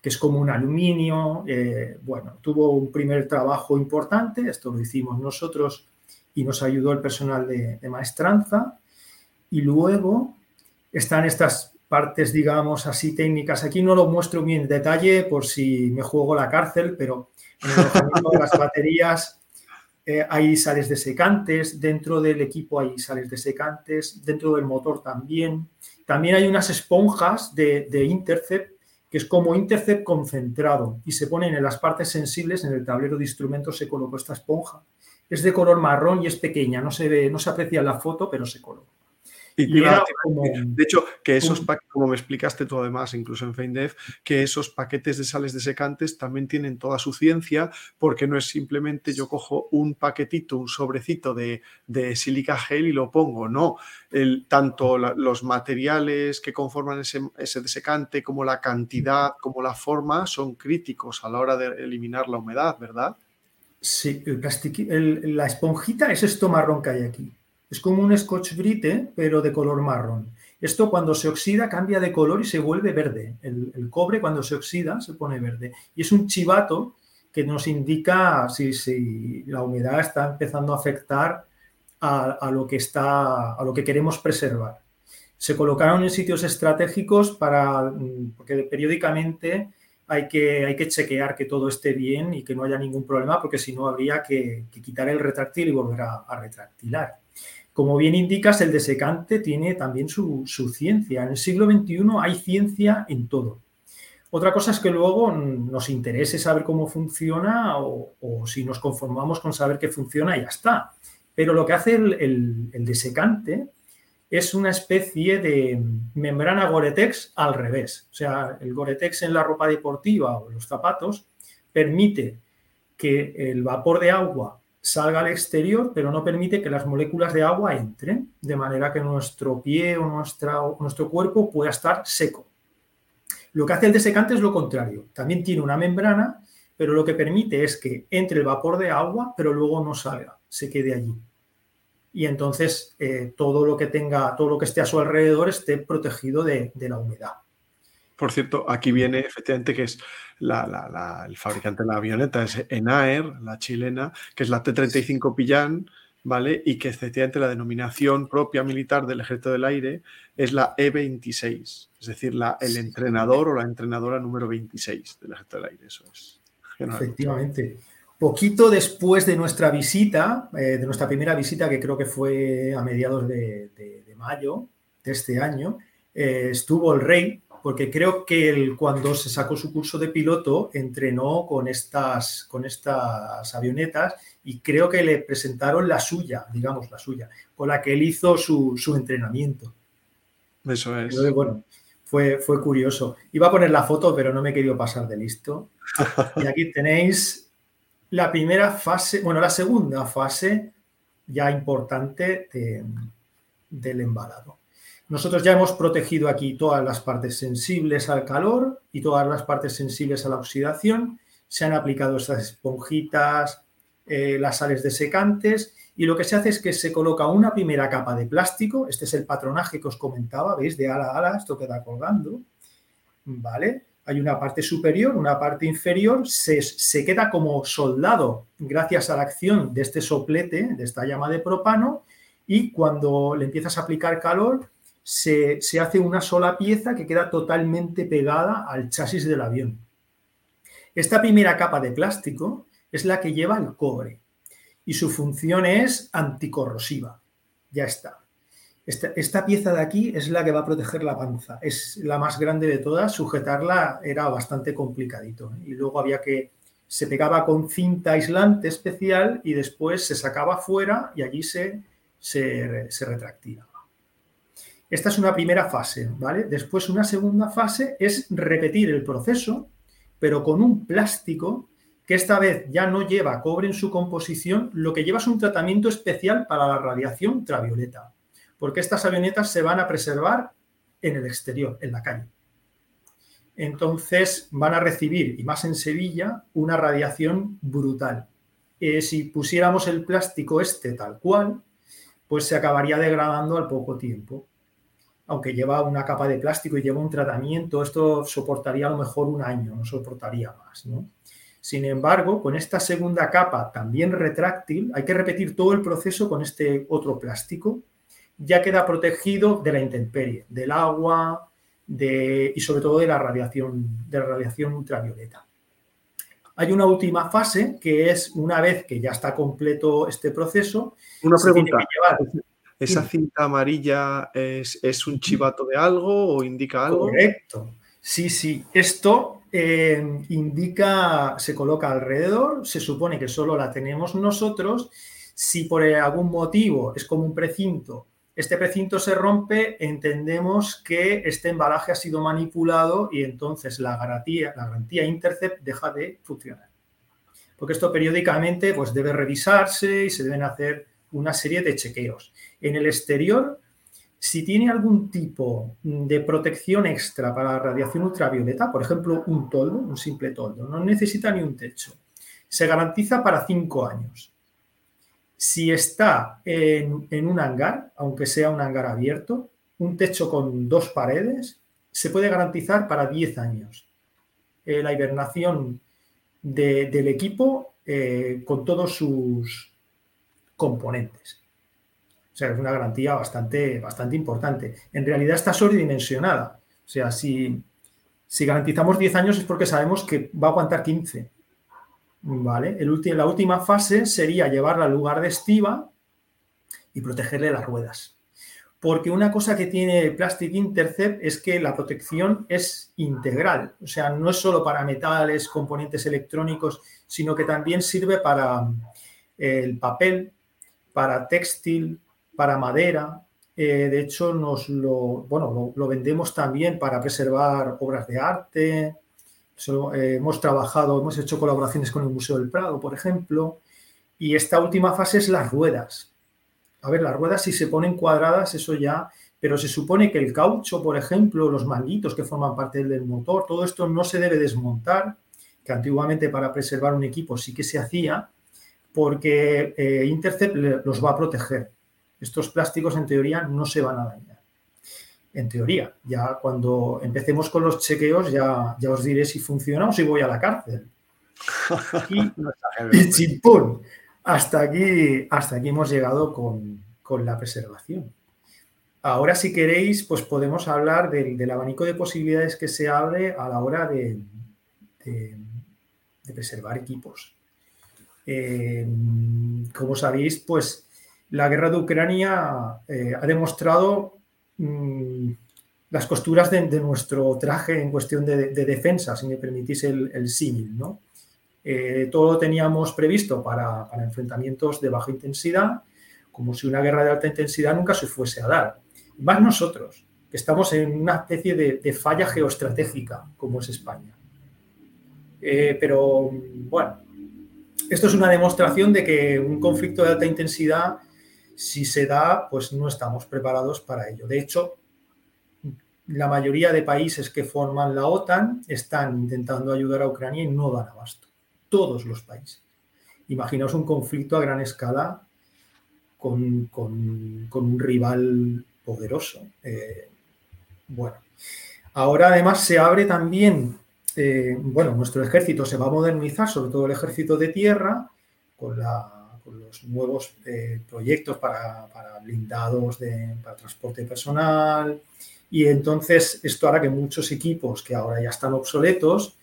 que es como un aluminio. Eh, bueno, tuvo un primer trabajo importante, esto lo hicimos nosotros y nos ayudó el personal de, de maestranza. Y luego están estas partes, digamos, así técnicas. Aquí no lo muestro bien en detalle por si me juego la cárcel, pero en el las baterías eh, hay sales desecantes, dentro del equipo hay sales desecantes, dentro del motor también. También hay unas esponjas de, de Intercept, que es como Intercept concentrado y se ponen en las partes sensibles, en el tablero de instrumentos se colocó esta esponja. Es de color marrón y es pequeña, no se ve, no se aprecia en la foto, pero se De hecho, que esos paquetes, como me explicaste tú además, incluso en FeinDev, que esos paquetes de sales desecantes también tienen toda su ciencia, porque no es simplemente yo cojo un paquetito, un sobrecito de, de silica gel y lo pongo, no. El, tanto los materiales que conforman ese, ese desecante como la cantidad, como la forma, son críticos a la hora de eliminar la humedad, ¿verdad? Sí, el la esponjita es esto marrón que hay aquí. Es como un Scotch Brite, pero de color marrón. Esto cuando se oxida cambia de color y se vuelve verde. El, cobre cuando se oxida se pone verde. Y es un chivato que nos indica si, la humedad está empezando a afectar a, lo que está, a lo que queremos preservar. Se colocaron en sitios estratégicos para, porque periódicamente hay que, hay que chequear que todo esté bien y que no haya ningún problema, porque si no habría que, quitar el retráctil y volver a retractilar. Como bien indicas, el desecante tiene también su, ciencia. En el siglo XXI hay ciencia en todo. Otra cosa es que luego nos interese saber cómo funciona o, si nos conformamos con saber que funciona y ya está. Pero lo que hace el, desecante es una especie de membrana Gore-Tex al revés. O sea, el Gore-Tex en la ropa deportiva o los zapatos permite que el vapor de agua salga al exterior, pero no permite que las moléculas de agua entren, de manera que nuestro pie o, nuestro cuerpo pueda estar seco. Lo que hace el desecante es lo contrario. También tiene una membrana, pero lo que permite es que entre el vapor de agua, pero luego no salga, se quede allí. Y entonces eh, todo lo que tenga, todo lo que esté a su alrededor esté protegido de la humedad. Por cierto, aquí viene efectivamente que es el fabricante de la avioneta, es Enaer, la chilena, que es la T-35 Pillán, ¿vale? Y que efectivamente la denominación propia militar del Ejército del Aire es la E-26, es decir, la, el entrenador o la entrenadora número 26 del Ejército del Aire. Eso es. Efectivamente. Poquito después de nuestra visita, eh, de nuestra primera visita, que creo que fue a mediados de, mayo de este año, eh, estuvo el rey porque creo que él, cuando se sacó su curso de piloto entrenó con estas, con estas avionetas y creo que le presentaron la suya, digamos la suya, con la que él hizo su, entrenamiento. Eso es. bueno, fue, fue curioso. Iba a poner la foto, pero no me he querido pasar de listo. Y aquí tenéis la primera fase, bueno, la segunda fase ya importante del embalado. Nosotros ya hemos protegido aquí todas las partes sensibles al calor y todas las partes sensibles a la oxidación. Se han aplicado estas esponjitas, eh, las sales desecantes y lo que se hace es que se coloca una primera capa de plástico. Este es el patronaje que os comentaba, ¿veis? De ala a ala, esto queda colgando. ¿Vale? Hay una parte superior, una parte inferior, se, se queda como soldado gracias a la acción de este soplete, de esta llama de propano, y cuando le empiezas a aplicar calor, se, hace una sola pieza que queda totalmente pegada al chasis del avión. Esta primera capa de plástico es la que lleva el cobre y su función es anticorrosiva. Ya está. Esta, pieza de aquí es la que va a proteger la panza. Es la más grande de todas. Sujetarla era bastante complicadito. ¿eh? Y luego había que. Se pegaba con cinta aislante especial y después se sacaba fuera y allí se, se, se. Esta es una primera fase, ¿vale? Después una segunda fase es repetir el proceso, pero con un plástico que esta vez ya no lleva cobre en su composición, lo que lleva es un tratamiento especial para la radiación ultravioleta porque estas avionetas se van a preservar en el exterior, en la calle. Entonces van a recibir, y más en Sevilla, una radiación brutal. Eh, si pusiéramos el plástico este tal cual, pues se acabaría degradando al poco tiempo. Aunque lleva una capa de plástico y lleva un tratamiento, esto soportaría a lo mejor un año, no soportaría más. Sin embargo, con esta segunda capa también retráctil, hay que repetir todo el proceso con este otro plástico ya queda protegido de la intemperie, del agua de, y sobre todo de la radiación, de la radiación ultravioleta. Hay una última fase que es una vez que ya está completo este proceso. Una pregunta. ¿Esa cinta amarilla es, un chivato de algo o indica algo? Correcto. Sí, sí. Esto eh, indica, se coloca alrededor, se supone que solo la tenemos nosotros. Si por algún motivo es como un precinto este precinto se rompe, entendemos que este embalaje ha sido manipulado y entonces la garantía, la garantía Intercept deja de funcionar. Porque esto periódicamente pues, debe revisarse y se deben hacer una serie de chequeos. En el exterior, si tiene algún tipo de protección extra para la radiación ultravioleta, por ejemplo, un toldo, un simple toldo, no necesita ni un techo, se garantiza para cinco años. Si está en, un hangar, aunque sea un hangar abierto, un techo con dos paredes, se puede garantizar para 10 años. Eh, la hibernación del equipo eh, con todos sus componentes. O sea, es una garantía bastante, bastante importante. En realidad está sobredimensionada. O sea, si, si garantizamos 10 años es porque sabemos que va a aguantar 15. ¿vale? El la última fase sería llevarla al lugar de estiva y protegerle las ruedas. Porque una cosa que tiene Plastic Intercept es que la protección es integral, o sea, no es solo para metales, componentes electrónicos, sino que también sirve para eh, el papel, para textil, para madera. Eh, de hecho, nos lo, bueno, lo vendemos también para preservar obras de arte, eh, hemos trabajado, hemos hecho colaboraciones con el Museo del Prado, por ejemplo, y esta última fase es las ruedas. A ver, las ruedas si se ponen cuadradas, eso ya, pero se supone que el caucho, por ejemplo, los manguitos que forman parte del motor, todo esto no se debe desmontar, que antiguamente para preservar un equipo sí que se hacía, porque eh, Intercept los va a proteger. Estos plásticos en teoría no se van a dañar en teoría. Ya cuando empecemos con los chequeos ya, ya os diré si funciona o si voy a la cárcel. Y, Hasta aquí, hasta aquí hemos llegado con, la preservación. Ahora, si queréis, pues podemos hablar del, abanico de posibilidades que se abre a la hora de, preservar equipos. Eh, como sabéis, pues la guerra de Ucrania eh, ha demostrado Mm, las costuras de, nuestro traje en cuestión de, defensa, si me permitís el, símil. ¿no? Eh, todo lo teníamos previsto para, enfrentamientos de baja intensidad, como si una guerra de alta intensidad nunca se fuese a dar. Más nosotros, que estamos en una especie de, falla geoestratégica, como es España. Eh, pero bueno, esto es una demostración de que un conflicto de alta intensidad si se da, pues no estamos preparados para ello. De hecho, la mayoría de países que forman la OTAN están intentando ayudar a Ucrania y no dan abasto. Todos los países. Imaginaos un conflicto a gran escala con, un rival poderoso. Eh, bueno, ahora además se abre también, eh, bueno, nuestro ejército se va a modernizar, sobre todo el ejército de tierra, con la con los nuevos eh, proyectos para, blindados de, para transporte personal. Y entonces esto hará que muchos equipos que ahora ya están obsoletos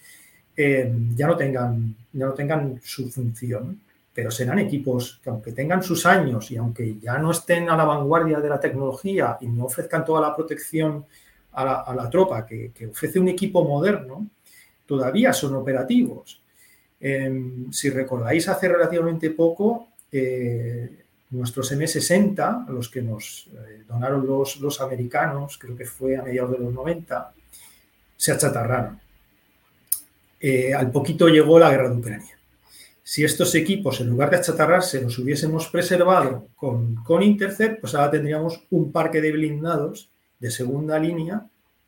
eh, ya, no tengan, ya no tengan su función. pero serán equipos que aunque tengan sus años y aunque ya no estén a la vanguardia de la tecnología y no ofrezcan toda la protección a la, tropa que, ofrece un equipo moderno, todavía son operativos. Em, si recordáis, hace relativamente poco, nuestros M60, los que nos eh, donaron los, los americanos, creo que fue a mediados de los 90, se achatarraron. Eh, al poquito llegó la guerra de Ucrania. Si estos equipos, en lugar de achatarrarse, los hubiésemos preservado con, con Intercept, pues ahora tendríamos un parque de blindados de segunda línea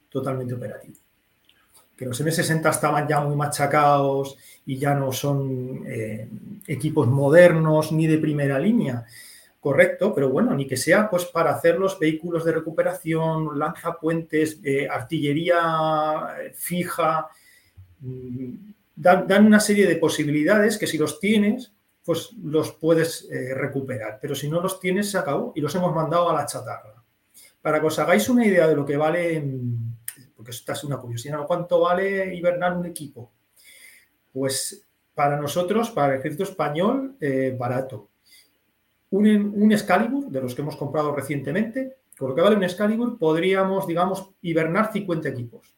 totalmente operativo. Los M60 estaban ya muy machacados y ya no son eh, equipos modernos ni de primera línea, correcto, pero bueno, ni que sea pues para hacer los vehículos de recuperación, lanzapuentes, eh, artillería eh, fija, mm, dan, una serie de posibilidades que si los tienes, pues los puedes recuperar, pero si no los tienes se acabó y los hemos mandado a la chatarra. Para que os hagáis una idea de lo que vale, porque esta es una curiosidad, ¿cuánto vale hibernar un equipo? Pues para nosotros, para el ejército español, barato un, un Excalibur, de los que hemos comprado recientemente, con lo que vale un Excalibur, podríamos, digamos, hibernar 50 equipos.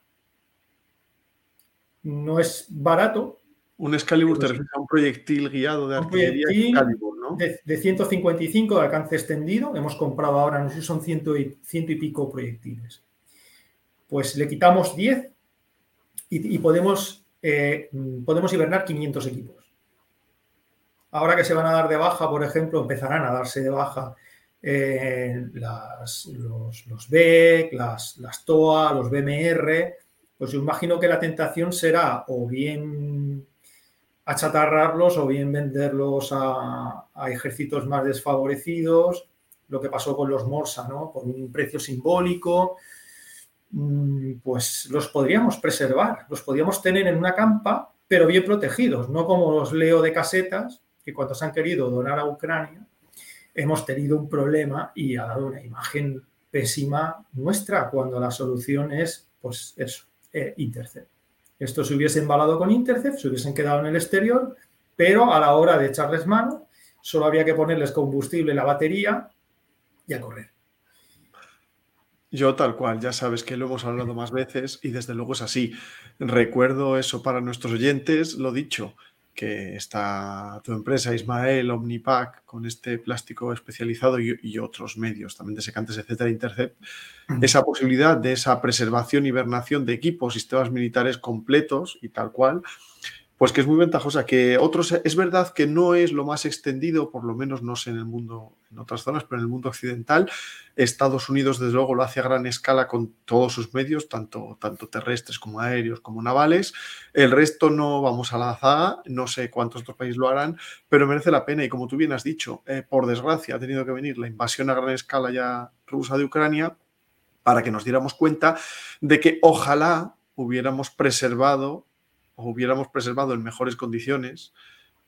No es barato. Un Excalibur te refieres a un proyectil guiado de artillería Excalibur, ¿no? De, 155 de alcance extendido. Hemos comprado ahora, no sé si son ciento y, ciento y pico proyectiles. Pues le quitamos 10 y, podemos, eh, podemos hibernar 500 equipos. Ahora que se van a dar de baja, por ejemplo, empezarán a darse de baja eh, los, los BEC, las, las TOA, los BMR, pues yo imagino que la tentación será o bien achatarrarlos o bien venderlos a, ejércitos más desfavorecidos, lo que pasó con los Morsa, ¿no? Por un precio simbólico, pues los podríamos preservar, los podríamos tener en una campa, pero bien protegidos, no como los leo de casetas, que cuando se han querido donar a Ucrania, hemos tenido un problema y ha dado una imagen pésima nuestra, cuando la solución es, pues eso, eh, Intercept. Esto se hubiese embalado con Intercept, se hubiesen quedado en el exterior, pero a la hora de echarles mano, solo había que ponerles combustible la batería y a correr. Yo tal cual, ya sabes que lo hemos hablado más veces y desde luego es así. Recuerdo eso para nuestros oyentes, lo dicho, que está tu empresa, Ismael, Omnipack, con este plástico especializado y, otros medios, también de secantes, etcétera, Intercept, esa posibilidad de esa preservación y hibernación de equipos, sistemas militares completos y tal cual, pues que es muy ventajosa. Que otros, es verdad que no es lo más extendido, por lo menos no sé en el mundo, en otras zonas, pero en el mundo occidental. Estados Unidos, desde luego, lo hace a gran escala con todos sus medios, tanto, tanto terrestres como aéreos como navales. El resto no vamos a la zaga, no sé cuántos otros países lo harán, pero merece la pena. Y como tú bien has dicho, eh, por desgracia ha tenido que venir la invasión a gran escala ya rusa de Ucrania para que nos diéramos cuenta de que ojalá hubiéramos preservado hubiéramos preservado en mejores condiciones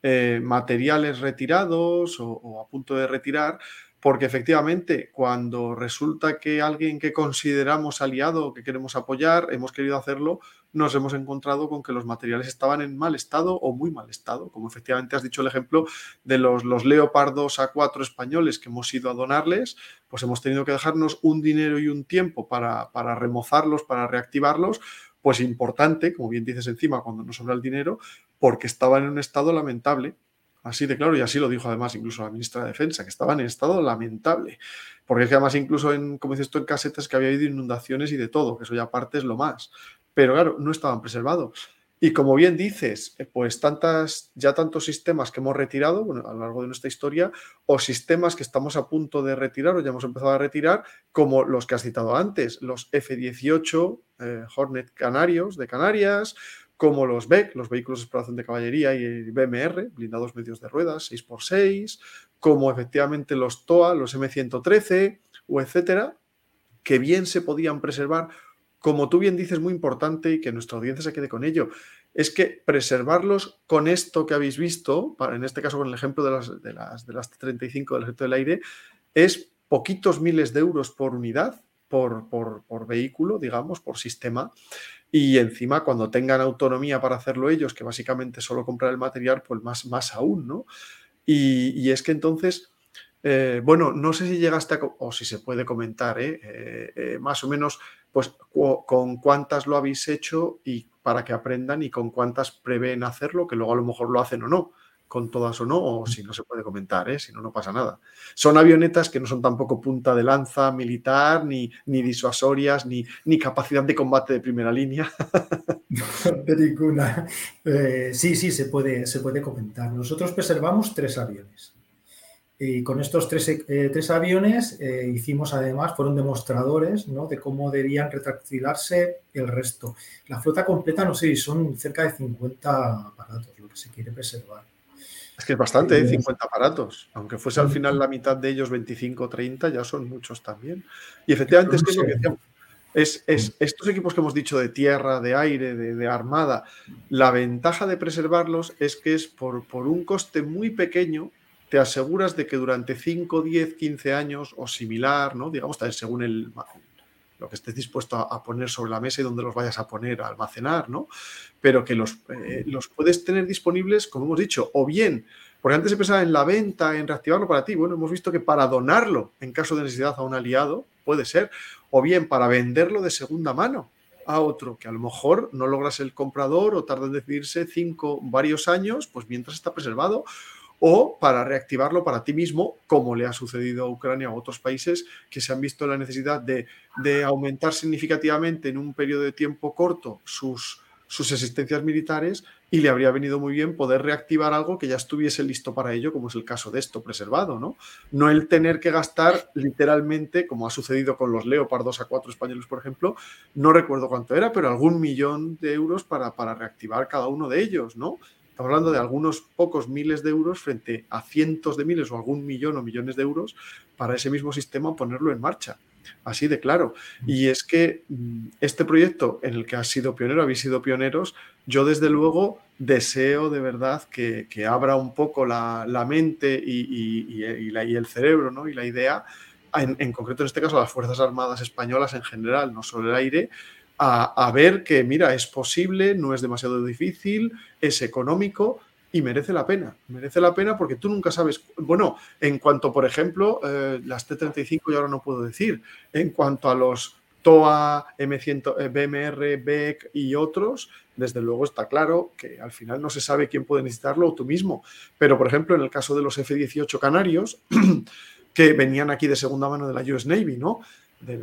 eh, materiales retirados o, a punto de retirar, porque efectivamente cuando resulta que alguien que consideramos aliado o que queremos apoyar, hemos querido hacerlo, nos hemos encontrado con que los materiales estaban en mal estado o muy mal estado, como efectivamente has dicho el ejemplo de los, los Leopardos A4 españoles que hemos ido a donarles, pues hemos tenido que dejarnos un dinero y un tiempo para, para remozarlos, para reactivarlos, pues importante, como bien dices encima, cuando nos sobra el dinero, porque estaba en un estado lamentable. Así de claro, y así lo dijo además incluso la ministra de Defensa, que estaban en estado lamentable. Porque es que además incluso en, como dices tú, en casetas que había habido inundaciones y de todo, que eso ya aparte es lo más. Pero claro, no estaban preservados. Y como bien dices, eh, pues tantas, ya tantos sistemas que hemos retirado a lo largo de nuestra historia, o sistemas que estamos a punto de retirar o ya hemos empezado a retirar, como los que has citado antes, los F-18 eh, Hornet Canarios de Canarias, como los BEC, los vehículos de exploración de caballería y el BMR, blindados medios de ruedas, 6x6, como efectivamente los TOA, los M113, o etcétera, que bien se podían preservar como tú bien dices, muy importante y que nuestra audiencia se quede con ello, es que preservarlos con esto que habéis visto, en este caso con el ejemplo de las, de las, de las 35 del ejército del aire, es poquitos miles de euros por unidad, por, por, vehículo, digamos, por sistema. Y encima, cuando tengan autonomía para hacerlo ellos, que básicamente solo comprar el material, pues más, más aún, ¿no? Y, es que entonces, eh, bueno, no sé si llegaste a, o si se puede comentar, ¿eh? Eh, más o menos, pues con cuántas lo habéis hecho y para que aprendan y con cuántas prevén hacerlo, que luego a lo mejor lo hacen o no con todas o no, o si no se puede comentar, ¿eh? si no, no pasa nada. Son avionetas que no son tampoco punta de lanza militar, ni, ni disuasorias, ni, ni capacidad de combate de primera línea. ninguna. Eh, sí, sí, se puede, se puede comentar. Nosotros preservamos tres aviones. Y con estos tres, eh, tres aviones hicimos además, fueron demostradores ¿no? de cómo debían retractilarse el resto. La flota completa, no sé, son cerca de 50 aparatos lo que se quiere preservar. Es que es bastante, 50 ¿eh? aparatos. Aunque fuese al final la mitad de ellos 25 o 30, ya son muchos también. Y efectivamente es que es lo que decíamos. Es, estos equipos que hemos dicho de tierra, de aire, de, armada, la ventaja de preservarlos es que es por, por, un coste muy pequeño, te aseguras de que durante 5, 10, 15 años o similar, ¿no? digamos, según el, lo que estés dispuesto a, poner sobre la mesa y donde los vayas a poner a almacenar, ¿no? Pero que los, eh, los puedes tener disponibles, como hemos dicho, o bien, porque antes se pensaba en la venta, en reactivarlo para ti. Bueno, hemos visto que para donarlo en caso de necesidad a un aliado, puede ser, o bien para venderlo de segunda mano a otro que a lo mejor no logras el comprador o tarda en decidirse cinco, varios años, pues mientras está preservado, o para reactivarlo para ti mismo, como le ha sucedido a Ucrania o a otros países que se han visto la necesidad de, aumentar significativamente en un periodo de tiempo corto sus, sus existencias militares y le habría venido muy bien poder reactivar algo que ya estuviese listo para ello, como es el caso de esto preservado, ¿no? No el tener que gastar literalmente, como ha sucedido con los Leopard 2 a 4 españoles, por ejemplo, no recuerdo cuánto era, pero algún millón de euros para, para reactivar cada uno de ellos, ¿no? Estamos hablando de algunos pocos miles de euros frente a cientos de miles o algún millón o millones de euros para ese mismo sistema ponerlo en marcha. Así de claro. Y es que mm, este proyecto en el que has sido pionero, habéis sido pioneros, yo desde luego deseo de verdad que, abra un poco la, mente y, el cerebro ¿no? y la idea, en, en concreto en este caso a las Fuerzas Armadas Españolas en general, no solo el aire, a, ver que, mira, es posible, no es demasiado difícil, es económico y merece la pena. Merece la pena porque tú nunca sabes. Bueno, en cuanto, por ejemplo, eh, las T-35, yo ahora no puedo decir, en cuanto a los TOA, M100, eh, BMR, BEC y otros, desde luego está claro que al final no se sabe quién puede necesitarlo o tú mismo. Pero, por ejemplo, en el caso de los F-18 canarios, que venían aquí de segunda mano de la US Navy, ¿no? De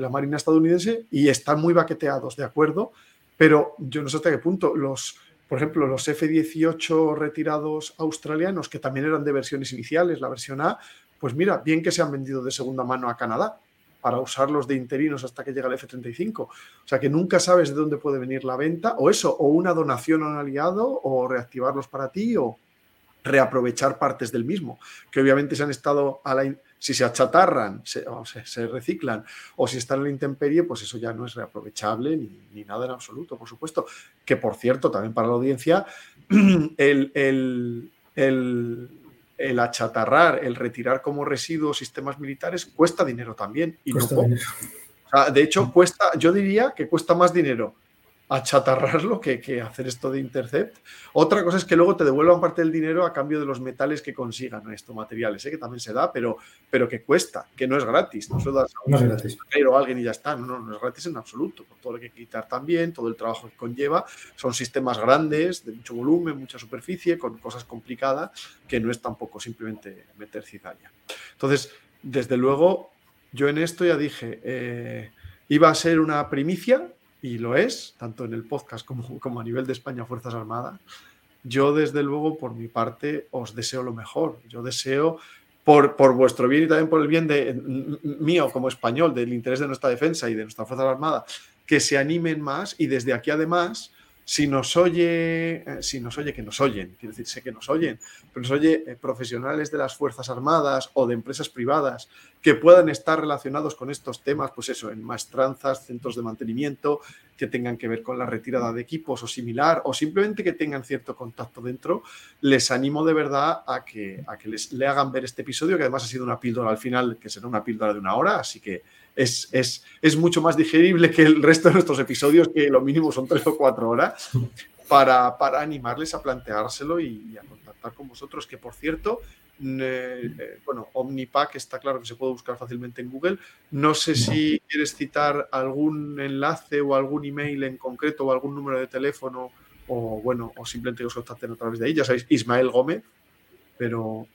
la, Marina estadounidense y están muy baqueteados, ¿de acuerdo? Pero yo no sé hasta qué punto los, por ejemplo, los F-18 retirados australianos, que también eran de versiones iniciales, la versión A, pues mira, bien que se han vendido de segunda mano a Canadá para usarlos de interinos hasta que llega el F-35. O sea que nunca sabes de dónde puede venir la venta, o eso, o una donación a un aliado, o reactivarlos para ti, o reaprovechar partes del mismo, que obviamente se han estado a la si se achatarran, se, se, reciclan o si están en la intemperie, pues eso ya no es reaprovechable ni, nada en absoluto, por supuesto. Que por cierto, también para la audiencia, el, el, achatarrar, el retirar como residuos sistemas militares cuesta dinero también. Y no de hecho, cuesta, yo diría que cuesta más dinero achatarrarlo que, que hacer esto de Intercept. Otra cosa es que luego te devuelvan parte del dinero a cambio de los metales que consigan estos materiales, ¿eh? que también se da, pero, pero que cuesta, que no es gratis. No, se da no es gratis. a alguien y ya está. No, no, es gratis en absoluto. Por todo lo que hay que quitar también, todo el trabajo que conlleva. Son sistemas grandes, de mucho volumen, mucha superficie, con cosas complicadas, que no es tampoco simplemente meter cizaña. Entonces, desde luego, yo en esto ya dije, eh, iba a ser una primicia, y lo es, tanto en el podcast como, como a nivel de España Fuerzas Armadas, yo desde luego por mi parte os deseo lo mejor. Yo deseo por, por, vuestro bien y también por el bien de mío como español, del interés de nuestra defensa y de nuestra Fuerza Armada, que se animen más y desde aquí además si nos oye, eh, si nos oye que nos oyen, quiero decir, sé que nos oyen, pero nos oye eh, profesionales de las Fuerzas Armadas o de empresas privadas que puedan estar relacionados con estos temas, pues eso, en maestranzas, centros de mantenimiento, que tengan que ver con la retirada de equipos o similar, o simplemente que tengan cierto contacto dentro, les animo de verdad a que, a que les, le hagan ver este episodio, que además ha sido una píldora al final, que será una píldora de una hora, así que es, es, es, mucho más digerible que el resto de nuestros episodios, que lo mínimo son tres o cuatro horas. para, animarles a planteárselo y, a contactar con vosotros, que por cierto, eh, bueno, OmniPack está claro que se puede buscar fácilmente en Google. No sé si quieres citar algún enlace o algún email en concreto o algún número de teléfono o bueno, o simplemente os contacten a través de ahí. Ya sabéis, Ismael Gómez, pero...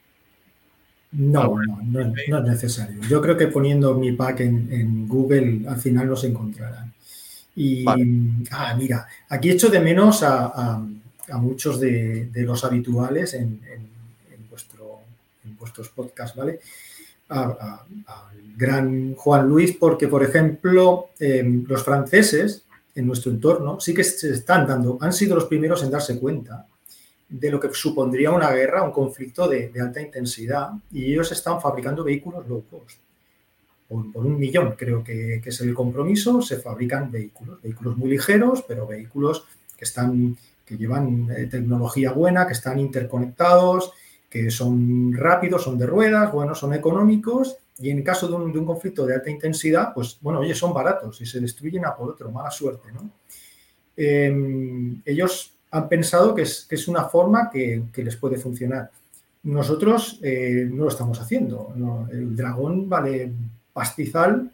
No, no, no, es necesario. Yo creo que poniendo OmniPack en, en Google al final nos encontrarán. Y, ah, mira, aquí echo de menos a, muchos de, los habituales en, vuestro, en vuestros podcasts, ¿vale? Al gran Juan Luis, porque, por ejemplo, em, los franceses en nuestro entorno sí que se están dando, han sido los primeros en darse cuenta de lo que supondría una guerra, un conflicto de, alta intensidad, y ellos están fabricando vehículos low cost por, un millón, creo que, es el compromiso, se fabrican vehículos, vehículos muy ligeros, pero vehículos que están, que llevan eh, tecnología buena, que están interconectados, que son rápidos, son de ruedas, bueno, son económicos y en caso de un, conflicto de alta intensidad, pues bueno, oye, son baratos y se destruyen a por otro, mala suerte, ¿no? Em, ellos han pensado que es, que es una forma que, les puede funcionar. Nosotros eh, no lo estamos haciendo. el dragón vale pastizal,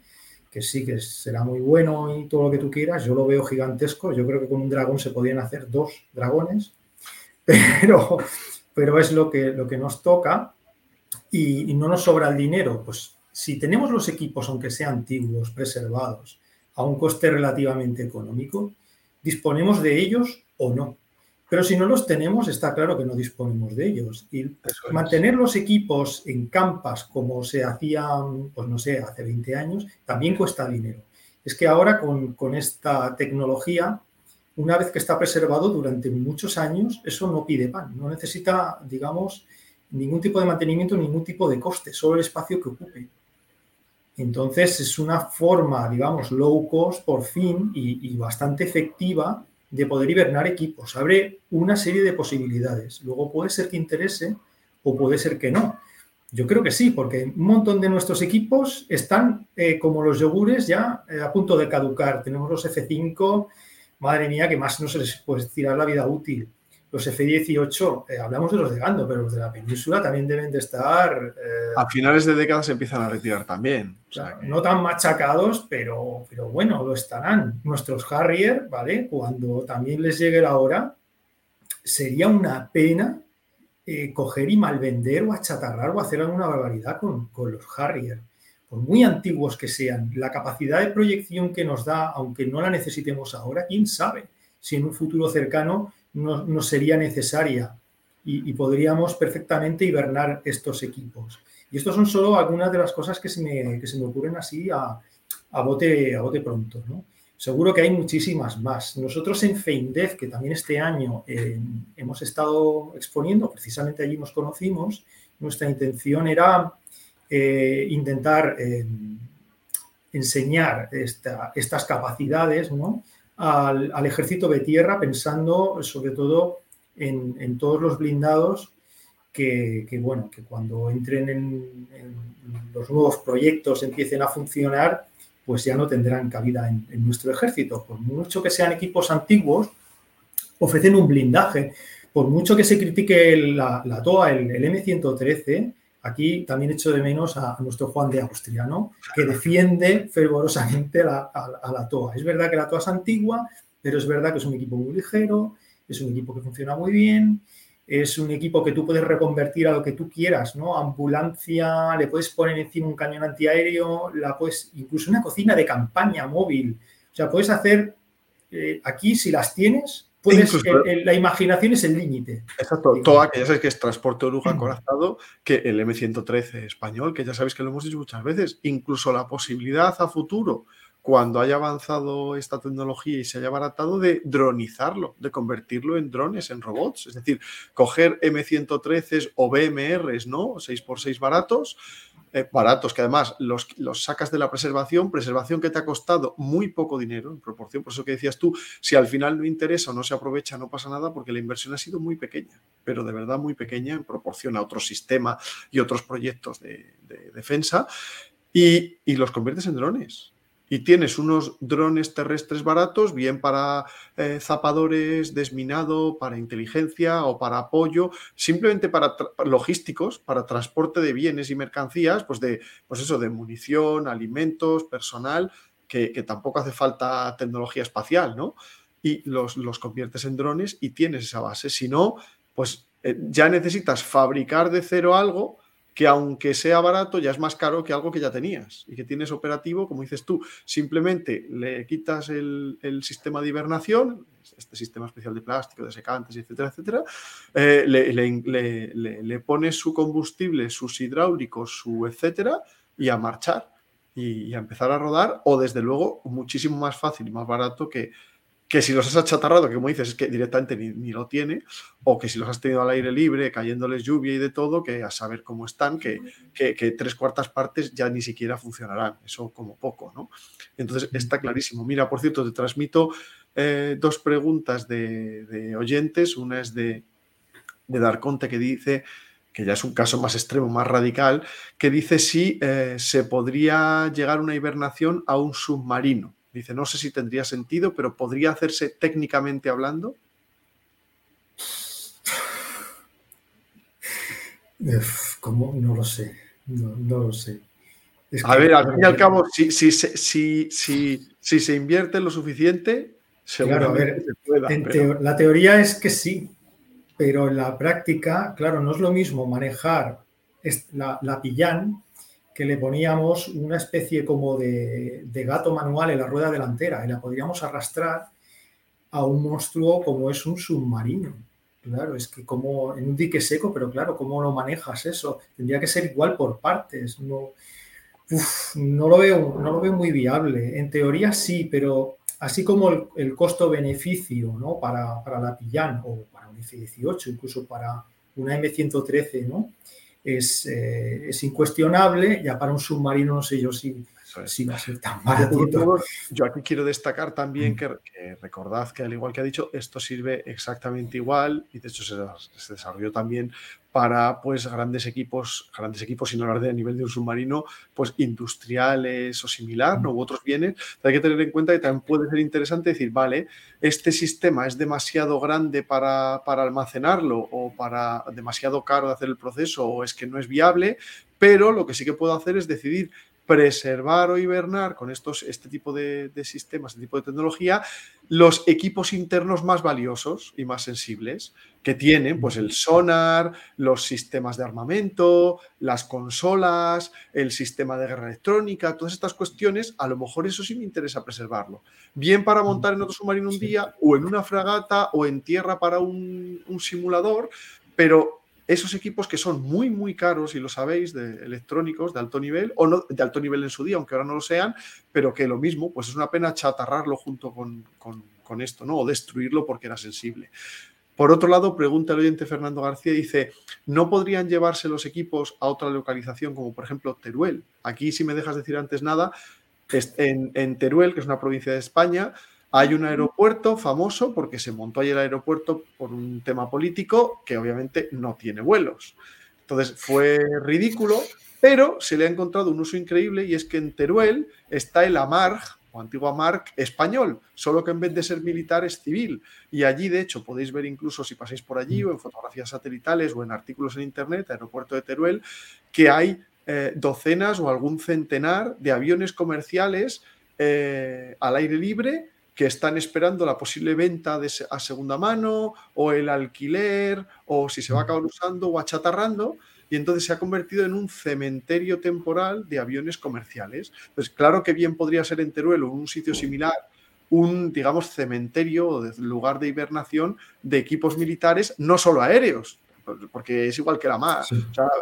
que sí que será muy bueno y todo lo que tú quieras, yo lo veo gigantesco, yo creo que con un dragón se podrían hacer dos dragones, pero, pero es lo que, lo que nos toca y, no nos sobra el dinero, pues si tenemos los equipos, aunque sean antiguos, preservados, a un coste relativamente económico, disponemos de ellos o no. Pero si no los tenemos, está claro que no disponemos de ellos. Y mantener los equipos en campas como se hacían, pues no sé, hace 20 años, también cuesta dinero. Es que ahora con, esta tecnología, una vez que está preservado durante muchos años, eso no pide pan, no necesita, digamos, ningún tipo de mantenimiento, ningún tipo de coste, solo el espacio que ocupe. Entonces es una forma, digamos, low cost por fin y, y bastante efectiva de poder hibernar equipos. Abre una serie de posibilidades. Luego puede ser que interese o puede ser que no. Yo creo que sí, porque un montón de nuestros equipos están eh, como los yogures ya eh, a punto de caducar. Tenemos los F5, madre mía, que más no se les puede tirar la vida útil los F-18, eh, hablamos de los de Gando, pero los de la península también deben de estar... Eh, a finales de década se empiezan a retirar también. No tan machacados, pero, pero bueno, lo estarán. Nuestros Harrier, ¿vale? Cuando también les llegue la hora, sería una pena eh, coger y malvender o achatarrar o hacer alguna barbaridad con, con los Harrier. Por muy antiguos que sean, la capacidad de proyección que nos da, aunque no la necesitemos ahora, quién sabe si en un futuro cercano no, sería necesaria y, podríamos perfectamente hibernar estos equipos. Y estos son solo algunas de las cosas que se me, se me ocurren así a, a, bote, a bote pronto. Seguro que hay muchísimas más. Nosotros en FeinDev, que también este año eh, hemos estado exponiendo, precisamente allí nos conocimos, nuestra intención era eh, intentar eh, enseñar estas capacidades ¿no? Al, ejército de tierra, pensando sobre todo en, todos los blindados que, bueno, que cuando entren en, los nuevos proyectos empiecen a funcionar, pues ya no tendrán cabida en, nuestro ejército. Por mucho que sean equipos antiguos, ofrecen un blindaje. Por mucho que se critique la, TOA, el, el M113, Aquí también echo de menos a, nuestro Juan de Austria, ¿no? que defiende fervorosamente a, la TOA. Es verdad que la TOA es antigua, pero es verdad que es un equipo muy ligero, es un equipo que funciona muy bien, es un equipo que tú puedes reconvertir a lo que tú quieras, ¿no? Ambulancia, le puedes poner encima un cañón antiaéreo, la puedes, incluso una cocina de campaña móvil. O sea, puedes hacer eh, aquí, si las tienes, la imaginación es el límite. Exacto, TOA, que ya sabéis que es transporte oruja mm. acorazado, que el M113 español, que ya sabéis que lo hemos dicho muchas veces, incluso la posibilidad a futuro, cuando haya avanzado esta tecnología y se haya baratado, de dronizarlo, de convertirlo en drones, en robots. Es decir, coger M113 o BMRs, ¿no? 6x6 baratos, eh, baratos, que además los, los, sacas de la preservación, preservación que te ha costado muy poco dinero en proporción, por eso que decías tú, si al final no interesa o no se aprovecha, no pasa nada porque la inversión ha sido muy pequeña, pero de verdad muy pequeña en proporción a otro sistema y otros proyectos de, defensa, y, los conviertes en drones. Y tienes unos drones terrestres baratos, bien para eh, zapadores, desminado, para inteligencia o para apoyo, simplemente para logísticos, para transporte de bienes y mercancías, pues de, pues eso, de munición, alimentos, personal, que, tampoco hace falta tecnología espacial, ¿no? Y los, los, conviertes en drones y tienes esa base. Si no, pues eh, ya necesitas fabricar de cero algo que aunque sea barato, ya es más caro que algo que ya tenías y que tienes operativo, como dices tú, simplemente le quitas el, sistema de hibernación, este sistema especial de plástico, de secantes, etcétera, etcétera, eh, le, pones su combustible, sus hidráulicos, su etcétera, y a marchar y a empezar a rodar, o desde luego muchísimo más fácil y más barato que, que si los has achatarrado, que como dices, es que directamente ni, lo tiene, o que si los has tenido al aire libre, cayéndoles lluvia y de todo, que a saber cómo están, que, que, tres cuartas partes ya ni siquiera funcionarán, eso como poco, ¿no? Entonces está clarísimo. Mira, por cierto, te transmito eh, dos preguntas de, oyentes, una es de, de Darconte que dice que ya es un caso más extremo, más radical, que dice si eh, se podría llegar a una hibernación a un submarino. Dice, no sé si tendría sentido, pero ¿podría hacerse técnicamente hablando? ¿Cómo? No lo sé. No, lo sé. a ver, al fin y al cabo, si, si, si, si, se invierte lo suficiente, seguro que se pueda. la teoría es que sí, pero en la práctica, claro, no es lo mismo manejar la, la pillán que le poníamos una especie como de, gato manual en la rueda delantera y la podríamos arrastrar a un monstruo como es un submarino. Claro, es que como en un dique seco, pero claro, ¿cómo lo manejas eso? Tendría que ser igual por partes. No, no, lo, veo, no lo veo muy viable. En teoría sí, pero así como el, costo-beneficio ¿no? para, la Pillán o para un F-18, incluso para una M113, ¿no? Eh, es, incuestionable, ya para un submarino no sé yo si, si va a ser tan. Yo aquí quiero destacar también mm. que, recordad que al igual que ha dicho, esto sirve exactamente igual y de hecho se, desarrolló también para pues grandes equipos, grandes equipos sin hablar de nivel de un submarino, pues industriales o similar, ¿no? u otros bienes. hay que tener en cuenta que también puede ser interesante decir, vale, este sistema es demasiado grande para, para almacenarlo o para demasiado caro de hacer el proceso o es que no es viable, pero lo que sí que puedo hacer es decidir preservar o hibernar con estos, este tipo de, sistemas, este tipo de tecnología, los equipos internos más valiosos y más sensibles que tienen, pues el sonar, los sistemas de armamento, las consolas, el sistema de guerra electrónica, todas estas cuestiones, a lo mejor eso sí me interesa preservarlo. Bien para montar en otro submarino un día, o en una fragata, o en tierra para un, un simulador, pero esos equipos que son muy, muy caros, y lo sabéis, de electrónicos de alto nivel, o no de alto nivel en su día, aunque ahora no lo sean, pero que lo mismo, pues es una pena chatarrarlo junto con, esto, ¿no? O destruirlo porque era sensible. Por otro lado, pregunta el oyente Fernando García, dice, ¿no podrían llevarse los equipos a otra localización, como por ejemplo Teruel? Aquí, si me dejas decir antes nada, en Teruel, que es una provincia de España, hay un aeropuerto famoso porque se montó ahí el aeropuerto por un tema político que obviamente no tiene vuelos. Entonces fue ridículo, pero se le ha encontrado un uso increíble y es que en Teruel está el AMARG o antigua AMARC español, solo que en vez de ser militar es civil. Y allí, de hecho, podéis ver incluso si pasáis por allí o en fotografías satelitales o en artículos en internet, aeropuerto de Teruel, que hay eh, docenas o algún centenar de aviones comerciales eh, al aire libre que están esperando la posible venta de, a segunda mano o el alquiler o si se va a acabar usando o achatarrando y entonces se ha convertido en un cementerio temporal de aviones comerciales. Pues claro que bien podría ser en Teruel o en un sitio similar un, digamos, cementerio o lugar de hibernación de equipos militares, no solo aéreos, porque es igual que la mar.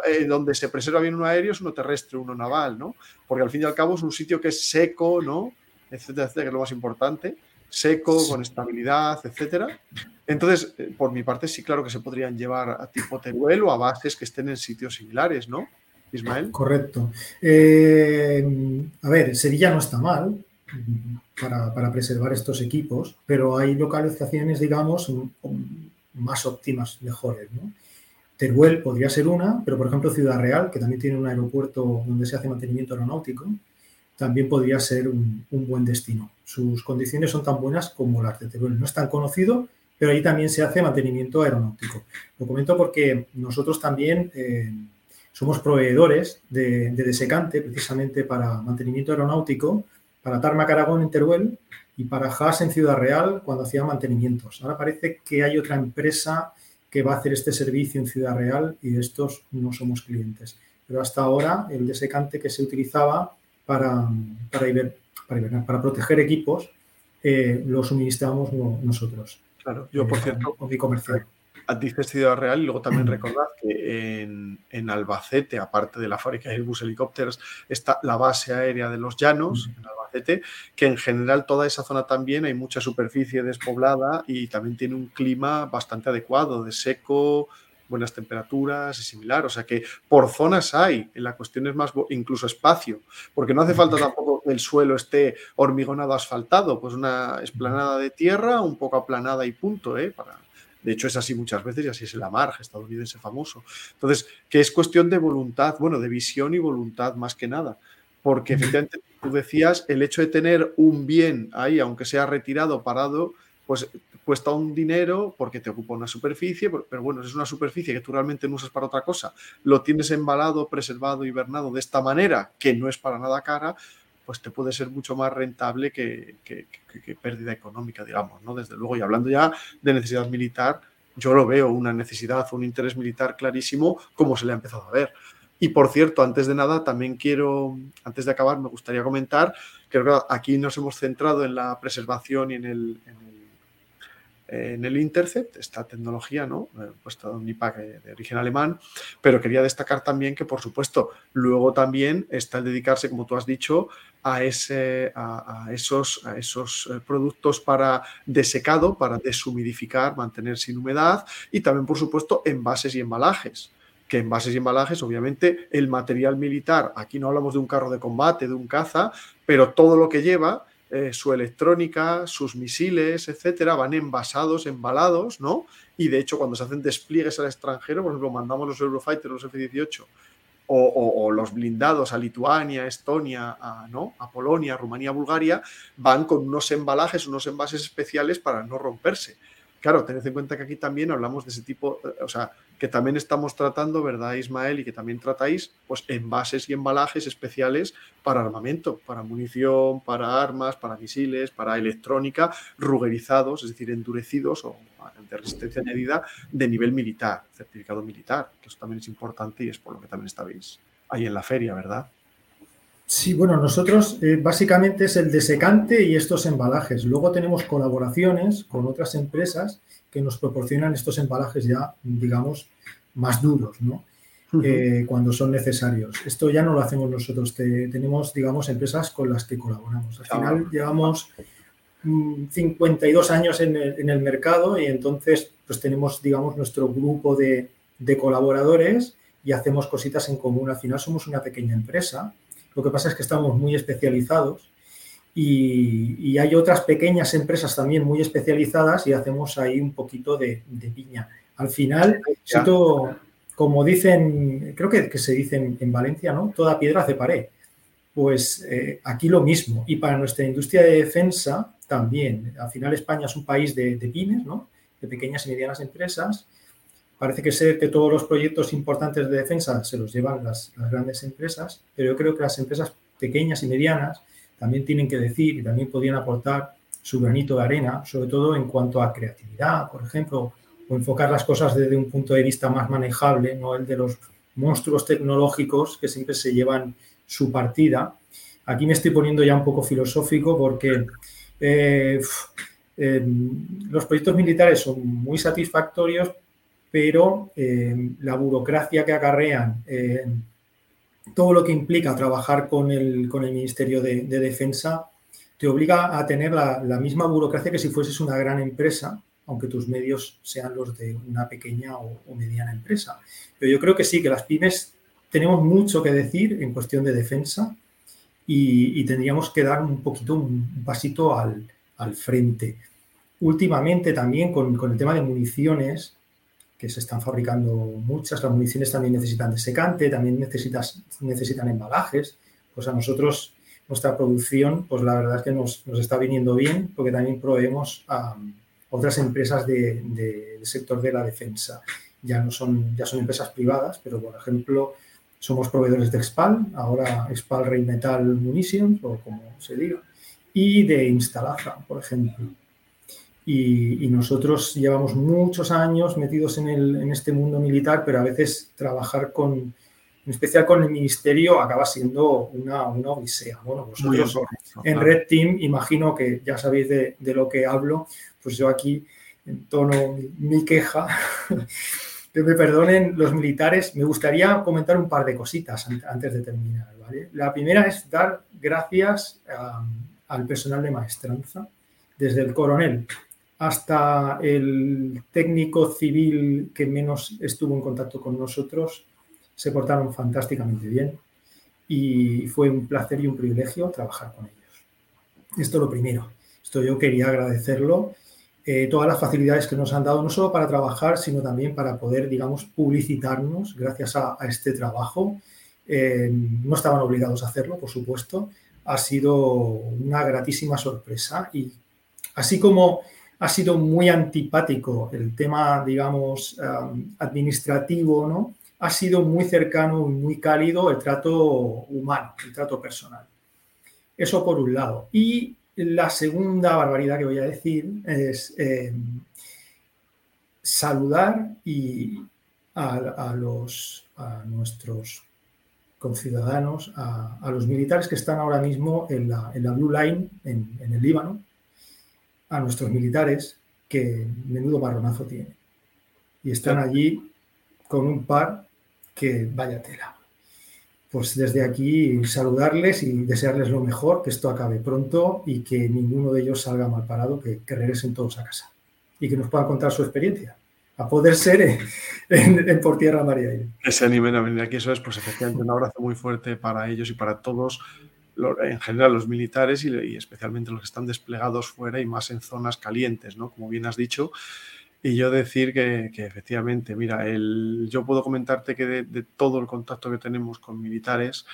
Eh, donde se preserva bien uno aéreo es uno terrestre, uno naval, ¿no? Porque al fin y al cabo es un sitio que es seco, ¿no? Etcétera, etcétera, que es lo más importante, seco, con estabilidad, etcétera. Entonces, eh, por mi parte, sí, claro que se podrían llevar a tipo Teruel o a bases que estén en sitios similares, ¿no? Ismael. Correcto. Eh, a ver, Sevilla no está mal para, preservar estos equipos, pero hay localizaciones, digamos, más óptimas, mejores, ¿no? Teruel podría ser una, pero por ejemplo Ciudad Real, que también tiene un aeropuerto donde se hace mantenimiento aeronáutico, también podría ser un, buen destino. Sus condiciones son tan buenas como las de Teruel. No es tan conocido, pero ahí también se hace mantenimiento aeronáutico. Lo comento porque nosotros también eh, somos proveedores de, desecante precisamente para mantenimiento aeronáutico, para Tarmac Aragón en Teruel y para Haas en Ciudad Real cuando hacía mantenimientos. Ahora parece que hay otra empresa que va a hacer este servicio en Ciudad Real y de estos no somos clientes. Pero hasta ahora el desecante que se utilizaba para, para, para, proteger equipos eh, lo suministramos nosotros. Claro, yo por eh, cierto, mi comercial. Dices Ciudad Real y luego también recordad que en, Albacete, aparte de la fábrica de Airbus Helicópteros, está la base aérea de los Llanos, en Albacete, que en general toda esa zona también hay mucha superficie despoblada y también tiene un clima bastante adecuado, de seco, buenas temperaturas y similar. O sea que por zonas hay, en la cuestión es más incluso espacio, porque no hace falta tampoco que el suelo esté hormigonado asfaltado, pues una esplanada de tierra, un poco aplanada y punto, ¿eh? Para, de hecho, es así muchas veces y así es el Amarg estadounidense famoso. Entonces, que es cuestión de voluntad, bueno, de visión y voluntad más que nada. Porque efectivamente, tú decías, el hecho de tener un bien ahí, aunque sea retirado, parado, pues cuesta un dinero porque te ocupa una superficie, pero bueno, es una superficie que tú realmente no usas para otra cosa, lo tienes embalado, preservado, hibernado de esta manera, que no es para nada cara, pues te puede ser mucho más rentable que, pérdida económica, digamos, ¿no? Desde luego, y hablando ya de necesidad militar, yo lo veo una necesidad, un interés militar clarísimo, como se le ha empezado a ver. Y por cierto, antes de nada, también quiero, antes de acabar, me gustaría comentar que aquí nos hemos centrado en la preservación y en en el Intercept, esta tecnología, ¿no? Eh, puesto un IPAC de origen alemán, pero quería destacar también que, por supuesto, luego también está el dedicarse, como tú has dicho, a, ese, a, esos, a esos eh, productos para desecado, para deshumidificar, mantener sin humedad y también, por supuesto, envases y embalajes que envases y embalajes, obviamente, el material militar, aquí no hablamos de un carro de combate, de un caza, pero todo lo que lleva eh, su electrónica, sus misiles, etcétera, van envasados, embalados, ¿no? Y de hecho, cuando se hacen despliegues al extranjero, por ejemplo, mandamos los Eurofighters, los F-18, o, los blindados a Lituania, Estonia, a, ¿no? a Polonia, Rumanía, Bulgaria, van con unos embalajes, unos envases especiales para no romperse. Claro, tened en cuenta que aquí también hablamos de ese tipo, eh, o sea, que también estamos tratando, ¿verdad, Ismael? Y que también tratáis, pues, envases y embalajes especiales para armamento, para munición, para armas, para misiles, para electrónica, rugerizados, es decir, endurecidos o de resistencia añadida de nivel militar, certificado militar, que eso también es importante y es por lo que también estabais ahí en la feria, ¿verdad? Sí, bueno, nosotros eh, básicamente es el desecante y estos embalajes. Luego tenemos colaboraciones con otras empresas que nos proporcionan estos embalajes ya, digamos, más duros, ¿no? Eh, cuando son necesarios. Esto ya no lo hacemos nosotros, tenemos, digamos, empresas con las que colaboramos. Al final llevamos 52 mm, años en el, mercado y entonces pues tenemos, digamos, nuestro grupo de, de colaboradores y hacemos cositas en común. Al final somos una pequeña empresa lo que pasa es que estamos muy especializados y, hay otras pequeñas empresas también muy especializadas y hacemos ahí un poquito de, piña. Al final, como dicen, creo que, se dice en, Valencia, ¿no? Toda piedra hace pared. Pues eh, aquí lo mismo. Y para nuestra industria de defensa también. Al final España es un país de, de pymes, ¿no? De pequeñas y medianas empresas Parece que ser que todos los proyectos importantes de defensa se los llevan las, grandes empresas, pero yo creo que las empresas pequeñas y medianas también tienen que decir y también podrían aportar su granito de arena, sobre todo en cuanto a creatividad, por ejemplo, o enfocar las cosas desde un punto de vista más manejable, no el de los monstruos tecnológicos que siempre se llevan su partida. Aquí me estoy poniendo ya un poco filosófico porque eh, eh, los proyectos militares son muy satisfactorios, pero eh, la burocracia que acarrean, eh, todo lo que implica trabajar con el, Ministerio de, Defensa, te obliga a tener la, misma burocracia que si fueses una gran empresa, aunque tus medios sean los de una pequeña o, mediana empresa. Pero yo creo que sí, que las pymes tenemos mucho que decir en cuestión de defensa y, tendríamos que dar un poquito, un pasito al, frente. Últimamente también con, con el tema de municiones, se están fabricando muchas. Las municiones también necesitan desecante, también necesitas, necesitan embalajes. Pues a nosotros nuestra producción, pues la verdad es que nos, está viniendo bien porque también proveemos a otras empresas del sector de la defensa. Ya no son, ya son empresas privadas, pero por ejemplo, somos proveedores de Expal, ahora Expal Rheinmetall Munitions, o como se diga, y de Instalaza, por ejemplo. Y, nosotros llevamos muchos años metidos en, el, en, este mundo militar, pero a veces trabajar con, en especial con el ministerio, acaba siendo una, una odisea. Bueno, vosotros en Red Team, imagino que ya sabéis de, de, lo que hablo, pues yo aquí en tono mi, queja, que me perdonen los militares, me gustaría comentar un par de cositas antes de terminar. ¿vale? La primera es dar gracias al personal de maestranza, desde el coronel hasta el técnico civil que menos estuvo en contacto con nosotros, se portaron fantásticamente bien y fue un placer y un privilegio trabajar con ellos. Esto es lo primero. Esto yo quería agradecerlo. Eh, todas las facilidades que nos han dado, no solo para trabajar, sino también para poder, digamos, publicitarnos gracias a, este trabajo. Eh, no estaban obligados a hacerlo, por supuesto. Ha sido una gratísima sorpresa y así como ha sido muy antipático el tema, digamos, administrativo, ¿no? Ha sido muy cercano y muy cálido el trato humano, el trato personal. Eso por un lado. Y la segunda barbaridad que voy a decir es em, saludar y a, los, nuestros conciudadanos, a, a, los militares que están ahora mismo en la, Blue Line, en el Líbano, a nuestros militares que menudo marronazo tiene. Y están allí con un par que vaya tela. Pues desde aquí saludarles y desearles lo mejor, que esto acabe pronto y que ninguno de ellos salga mal parado, que, regresen todos a casa y que nos puedan contar su experiencia a poder ser en, por tierra, María. Ese animen a venir aquí, eso es, pues efectivamente un abrazo muy fuerte para ellos y para todos en general los militares y, especialmente los que están desplegados fuera y más en zonas calientes, ¿no? Como bien has dicho. Y yo decir que, efectivamente, mira, el, yo puedo comentarte que de, todo el contacto que tenemos con militares,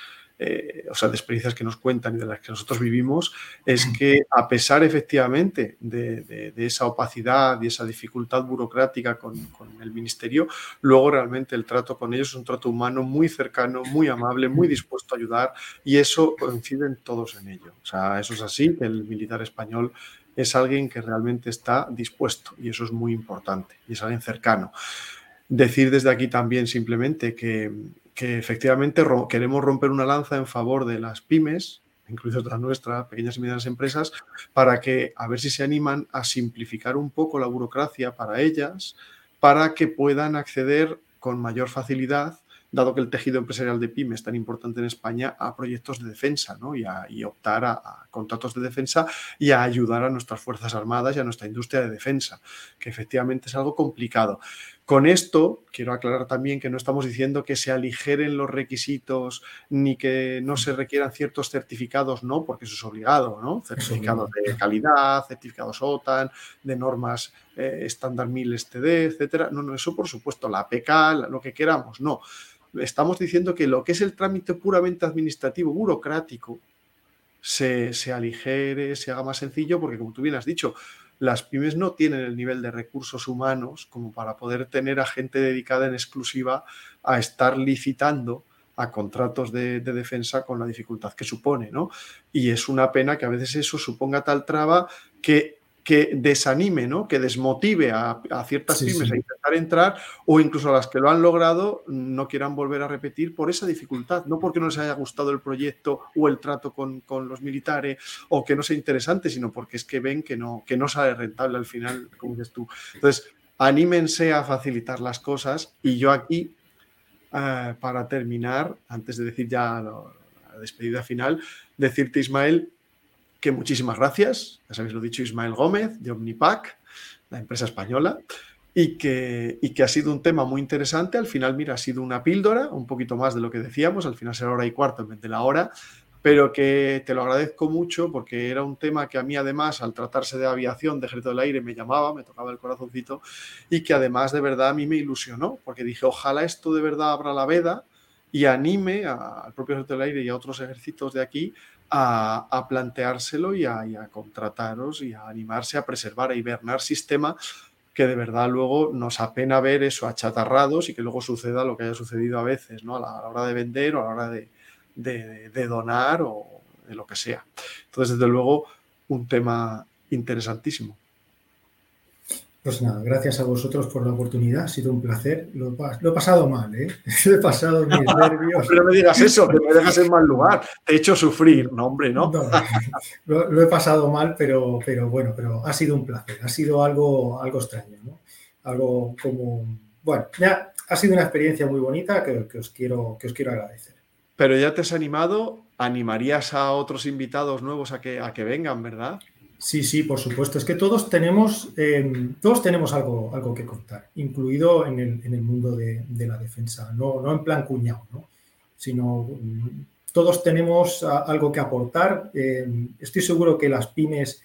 eh, o sea, de experiencias que nos cuentan y de las que nosotros vivimos, es que a pesar efectivamente de, esa opacidad y esa dificultad burocrática con, el ministerio, luego realmente el trato con ellos es un trato humano muy cercano, muy amable, muy dispuesto a ayudar y eso coinciden todos en ello. O sea, eso es así, que el militar español es alguien que realmente está dispuesto y eso es muy importante y es alguien cercano. Decir desde aquí también simplemente que que efectivamente queremos romper una lanza en favor de las pymes, incluidas las nuestras, pequeñas y medianas empresas, para que a ver si se animan a simplificar un poco la burocracia para ellas, para que puedan acceder con mayor facilidad dado que el tejido empresarial de pymes es tan importante en España, a proyectos de defensa ¿no? y, a, optar a, a, contratos de defensa y a ayudar a nuestras Fuerzas Armadas y a nuestra industria de defensa, que efectivamente es algo complicado. Con esto, quiero aclarar también que no estamos diciendo que se aligeren los requisitos ni que no se requieran ciertos certificados, no, porque eso es obligado, ¿no? Certificados de calidad, certificados OTAN, de normas eh, estándar 1000 STD, etcétera. No, no, eso por supuesto, la APK, lo que queramos, no estamos diciendo que lo que es el trámite puramente administrativo, burocrático, se, aligere, se haga más sencillo, porque como tú bien has dicho, las pymes no tienen el nivel de recursos humanos como para poder tener a gente dedicada en exclusiva a estar licitando a contratos de, de, defensa con la dificultad que supone, ¿no? Y es una pena que a veces eso suponga tal traba que que desanime, ¿no? que desmotive a, ciertas pymes a intentar entrar o incluso a las que lo han logrado no quieran volver a repetir por esa dificultad, no porque no les haya gustado el proyecto o el trato con, los militares o que no sea interesante, sino porque es que ven que no, que no sale rentable al final, como dices tú. Entonces, anímense a facilitar las cosas y yo aquí, eh, para terminar, antes de decir ya la despedida final, decirte, Ismael, que muchísimas gracias, ya sabéis lo dicho Ismael Gómez de Omnipac, la empresa española, y que, y que ha sido un tema muy interesante. Al final, mira, ha sido una píldora, un poquito más de lo que decíamos, al final será hora y cuarto en vez de la hora, pero que te lo agradezco mucho porque era un tema que a mí además, al tratarse de aviación, de ejército del aire, me llamaba, me tocaba el corazoncito y que además de verdad a mí me ilusionó, porque dije, ojalá esto de verdad abra la veda y anime al propio ejército del aire y a otros ejércitos de aquí a, planteárselo y a, contrataros y a animarse a preservar, a hibernar sistema que de verdad luego nos apena ver eso achatarrados y que luego suceda lo que haya sucedido a veces, ¿no? A la, hora de vender o a la hora de, de, donar o de lo que sea. Entonces, desde luego, un tema interesantísimo. Pues nada, gracias a vosotros por la oportunidad, ha sido un placer. Lo, he pasado mal, ¿eh? Lo he pasado mis nervios. Pero me digas eso, que me dejas en mal lugar. Te he hecho sufrir, no, hombre, ¿no? lo, he pasado mal, pero, pero bueno, pero ha sido un placer. Ha sido algo, algo extraño, ¿no? Algo como. Bueno, ya ha sido una experiencia muy bonita que, os, quiero, que os quiero agradecer. Pero ya te has animado, animarías a otros invitados nuevos a que, a que vengan, ¿verdad? Sí, sí, por supuesto. Es que todos tenemos, em, todos tenemos algo, algo que contar, incluido en el, mundo de, la defensa, no, no en plan cuñado, ¿no? sino mm, todos tenemos algo que aportar. Em, estoy seguro que las pymes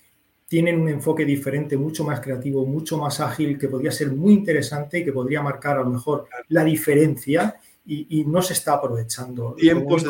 tienen un enfoque diferente, mucho más creativo, mucho más ágil, que podría ser muy interesante y que podría marcar a lo mejor la diferencia y, no se está aprovechando. Tiempos de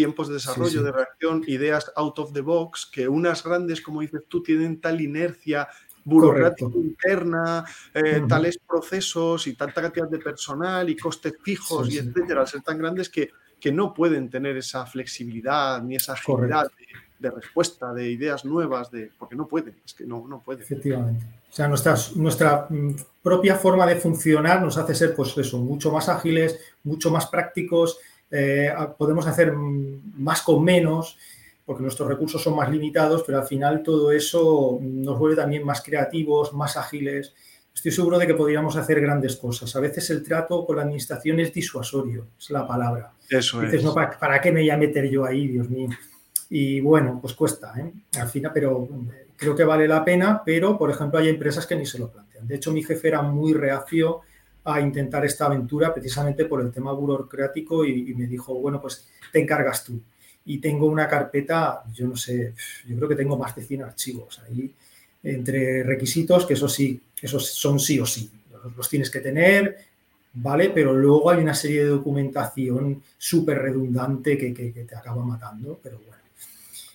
tiempos de desarrollo, de reacción, ideas out of the box, que unas grandes, como dices tú, tienen tal inercia burocrática interna, eh, tales procesos y tanta cantidad de personal y costes fijos y etcétera, al ser tan grandes que, que no pueden tener esa flexibilidad ni esa agilidad de, respuesta, de ideas nuevas, de, porque no pueden, es que no, no pueden. Efectivamente. O sea, nuestra, nuestra mm, propia forma de funcionar nos hace ser, pues eso, mucho más ágiles, mucho más prácticos, eh, podemos hacer más con menos, porque nuestros recursos son más limitados, pero al final todo eso nos vuelve también más creativos, más ágiles. Estoy seguro de que podríamos hacer grandes cosas. A veces el trato con la administración es disuasorio, es la palabra. Eso Dices, No, ¿para, qué me voy a meter yo ahí, Dios mío? Y bueno, pues cuesta, ¿eh? Al final, pero creo que vale la pena, pero por ejemplo hay empresas que ni se lo plantean. De hecho, mi jefe era muy reacio a intentar esta aventura precisamente por el tema burocrático y, me dijo, bueno, pues te encargas tú. Y tengo una carpeta, yo no sé, yo creo que tengo más de 100 archivos ahí, entre requisitos, que eso sí, esos son sí o sí, los, tienes que tener, ¿vale? Pero luego hay una serie de documentación súper redundante que, te acaba matando, pero bueno.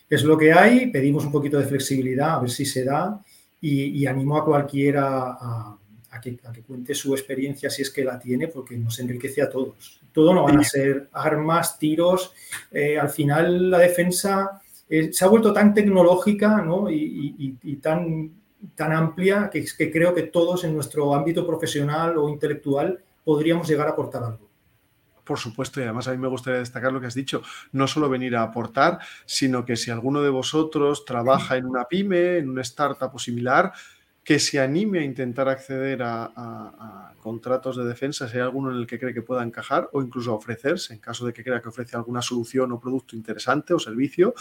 Es lo que hay, pedimos un poquito de flexibilidad, a ver si se da, y, y animo a cualquiera a, a que, cuente su experiencia si es que la tiene, porque nos enriquece a todos. Todo no van a ser armas, tiros. Eh, al final la defensa eh, se ha vuelto tan tecnológica y, tan, tan amplia que, que creo que todos en nuestro ámbito profesional o intelectual podríamos llegar a aportar algo por supuesto, y además a mí me gustaría destacar lo que has dicho, no solo venir a aportar, sino que si alguno de vosotros trabaja en una pyme, en una startup o similar, que se anime a intentar acceder a, contratos de defensa, si hay alguno en el que cree que pueda encajar, o incluso a ofrecerse, en caso de que crea que ofrece alguna solución o producto interesante o servicio,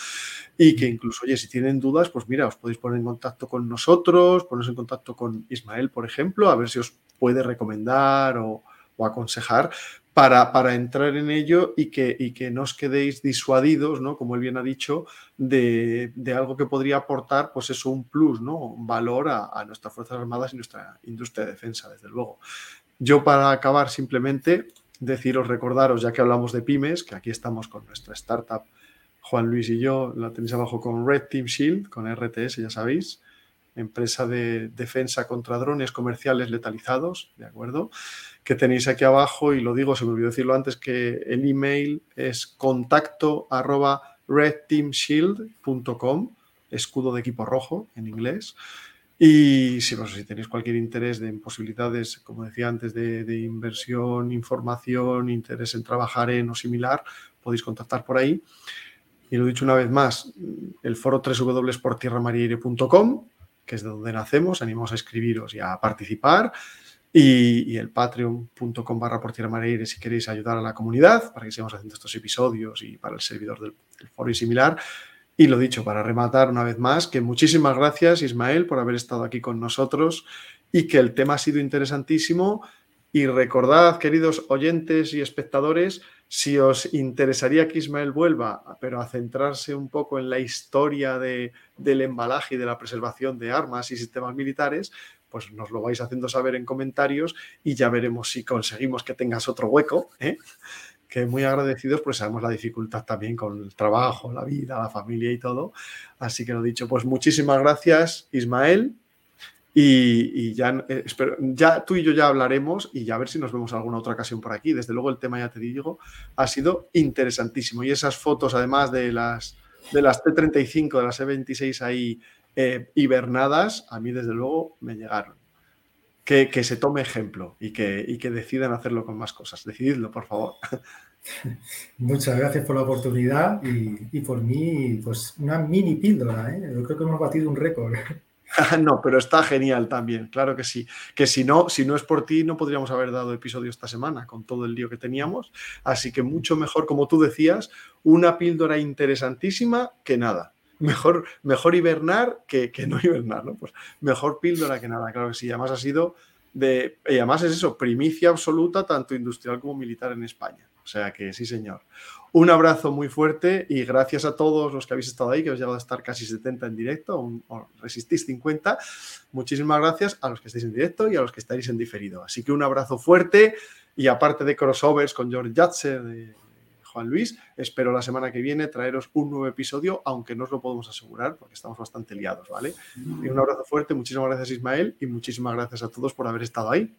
y que incluso, oye, si tienen dudas, pues mira, os podéis poner en contacto con nosotros, poneros en contacto con Ismael, por ejemplo, a ver si os puede recomendar o, o aconsejar para, entrar en ello y que, y que no os quedéis disuadidos, ¿no? como él bien ha dicho, de, algo que podría aportar, pues eso, un plus, ¿no? un valor a, nuestras Fuerzas Armadas y nuestra industria de defensa, desde luego. Yo para acabar simplemente deciros, recordaros, ya que hablamos de pymes, que aquí estamos con nuestra startup, Juan Luis y yo, la tenéis abajo con Red Team Shield, con RTS, ya sabéis, empresa de defensa contra drones comerciales letalizados, ¿de acuerdo? Que tenéis aquí abajo, y lo digo, se me olvidó decirlo antes, que el email es contacto redteamshield.com, escudo de equipo rojo en inglés. Y si, tenéis cualquier interés de posibilidades, como decía antes, de, inversión, información, interés en trabajar en o similar, podéis contactar por ahí. Y lo he dicho una vez más, el foro www.portierramariaire.com que es de donde nacemos. Animamos a escribiros y a participar. Y, el patreon.com barra por Mareire si queréis ayudar a la comunidad para que sigamos haciendo estos episodios y para el servidor del, foro y similar. Y lo dicho, para rematar una vez más, que muchísimas gracias Ismael por haber estado aquí con nosotros y que el tema ha sido interesantísimo. Y recordad, queridos oyentes y espectadores, si os interesaría que Ismael vuelva, pero a centrarse un poco en la historia de, del embalaje y de la preservación de armas y sistemas militares, pues nos lo vais haciendo saber en comentarios y ya veremos si conseguimos que tengas otro hueco, ¿eh? que muy agradecidos, pues sabemos la dificultad también con el trabajo, la vida, la familia y todo. Así que lo dicho, pues muchísimas gracias, Ismael. Y, ya, eh, espero, ya tú y yo ya hablaremos y ya a ver si nos vemos alguna otra ocasión por aquí. Desde luego el tema, ya te digo, ha sido interesantísimo. Y esas fotos, además de las, de las T35, de las E26 ahí eh, hibernadas, a mí desde luego me llegaron. Que, se tome ejemplo y que, y que decidan hacerlo con más cosas. Decididlo, por favor. Muchas gracias por la oportunidad y, y por mí, pues una mini píldora. ¿eh? Yo creo que hemos batido un récord. no, pero está genial también, claro que sí. Que si no, si no es por ti, no podríamos haber dado episodio esta semana con todo el lío que teníamos. Así que mucho mejor, como tú decías, una píldora interesantísima que nada. Mejor, mejor hibernar que, que no hibernar, ¿no? Pues mejor píldora que nada, claro que sí. Además ha sido Y además es eso, primicia absoluta, tanto industrial como militar en España. O sea que sí, señor. Un abrazo muy fuerte y gracias a todos los que habéis estado ahí, que os llegado a estar casi 70 en directo, o, resistís 50. Muchísimas gracias a los que estáis en directo y a los que estáis en diferido. Así que un abrazo fuerte y aparte de crossovers con George Yatzer, Juan Luis, espero la semana que viene traeros un nuevo episodio, aunque no os lo podemos asegurar porque estamos bastante liados, ¿vale? Y un abrazo fuerte, muchísimas gracias Ismael y muchísimas gracias a todos por haber estado ahí.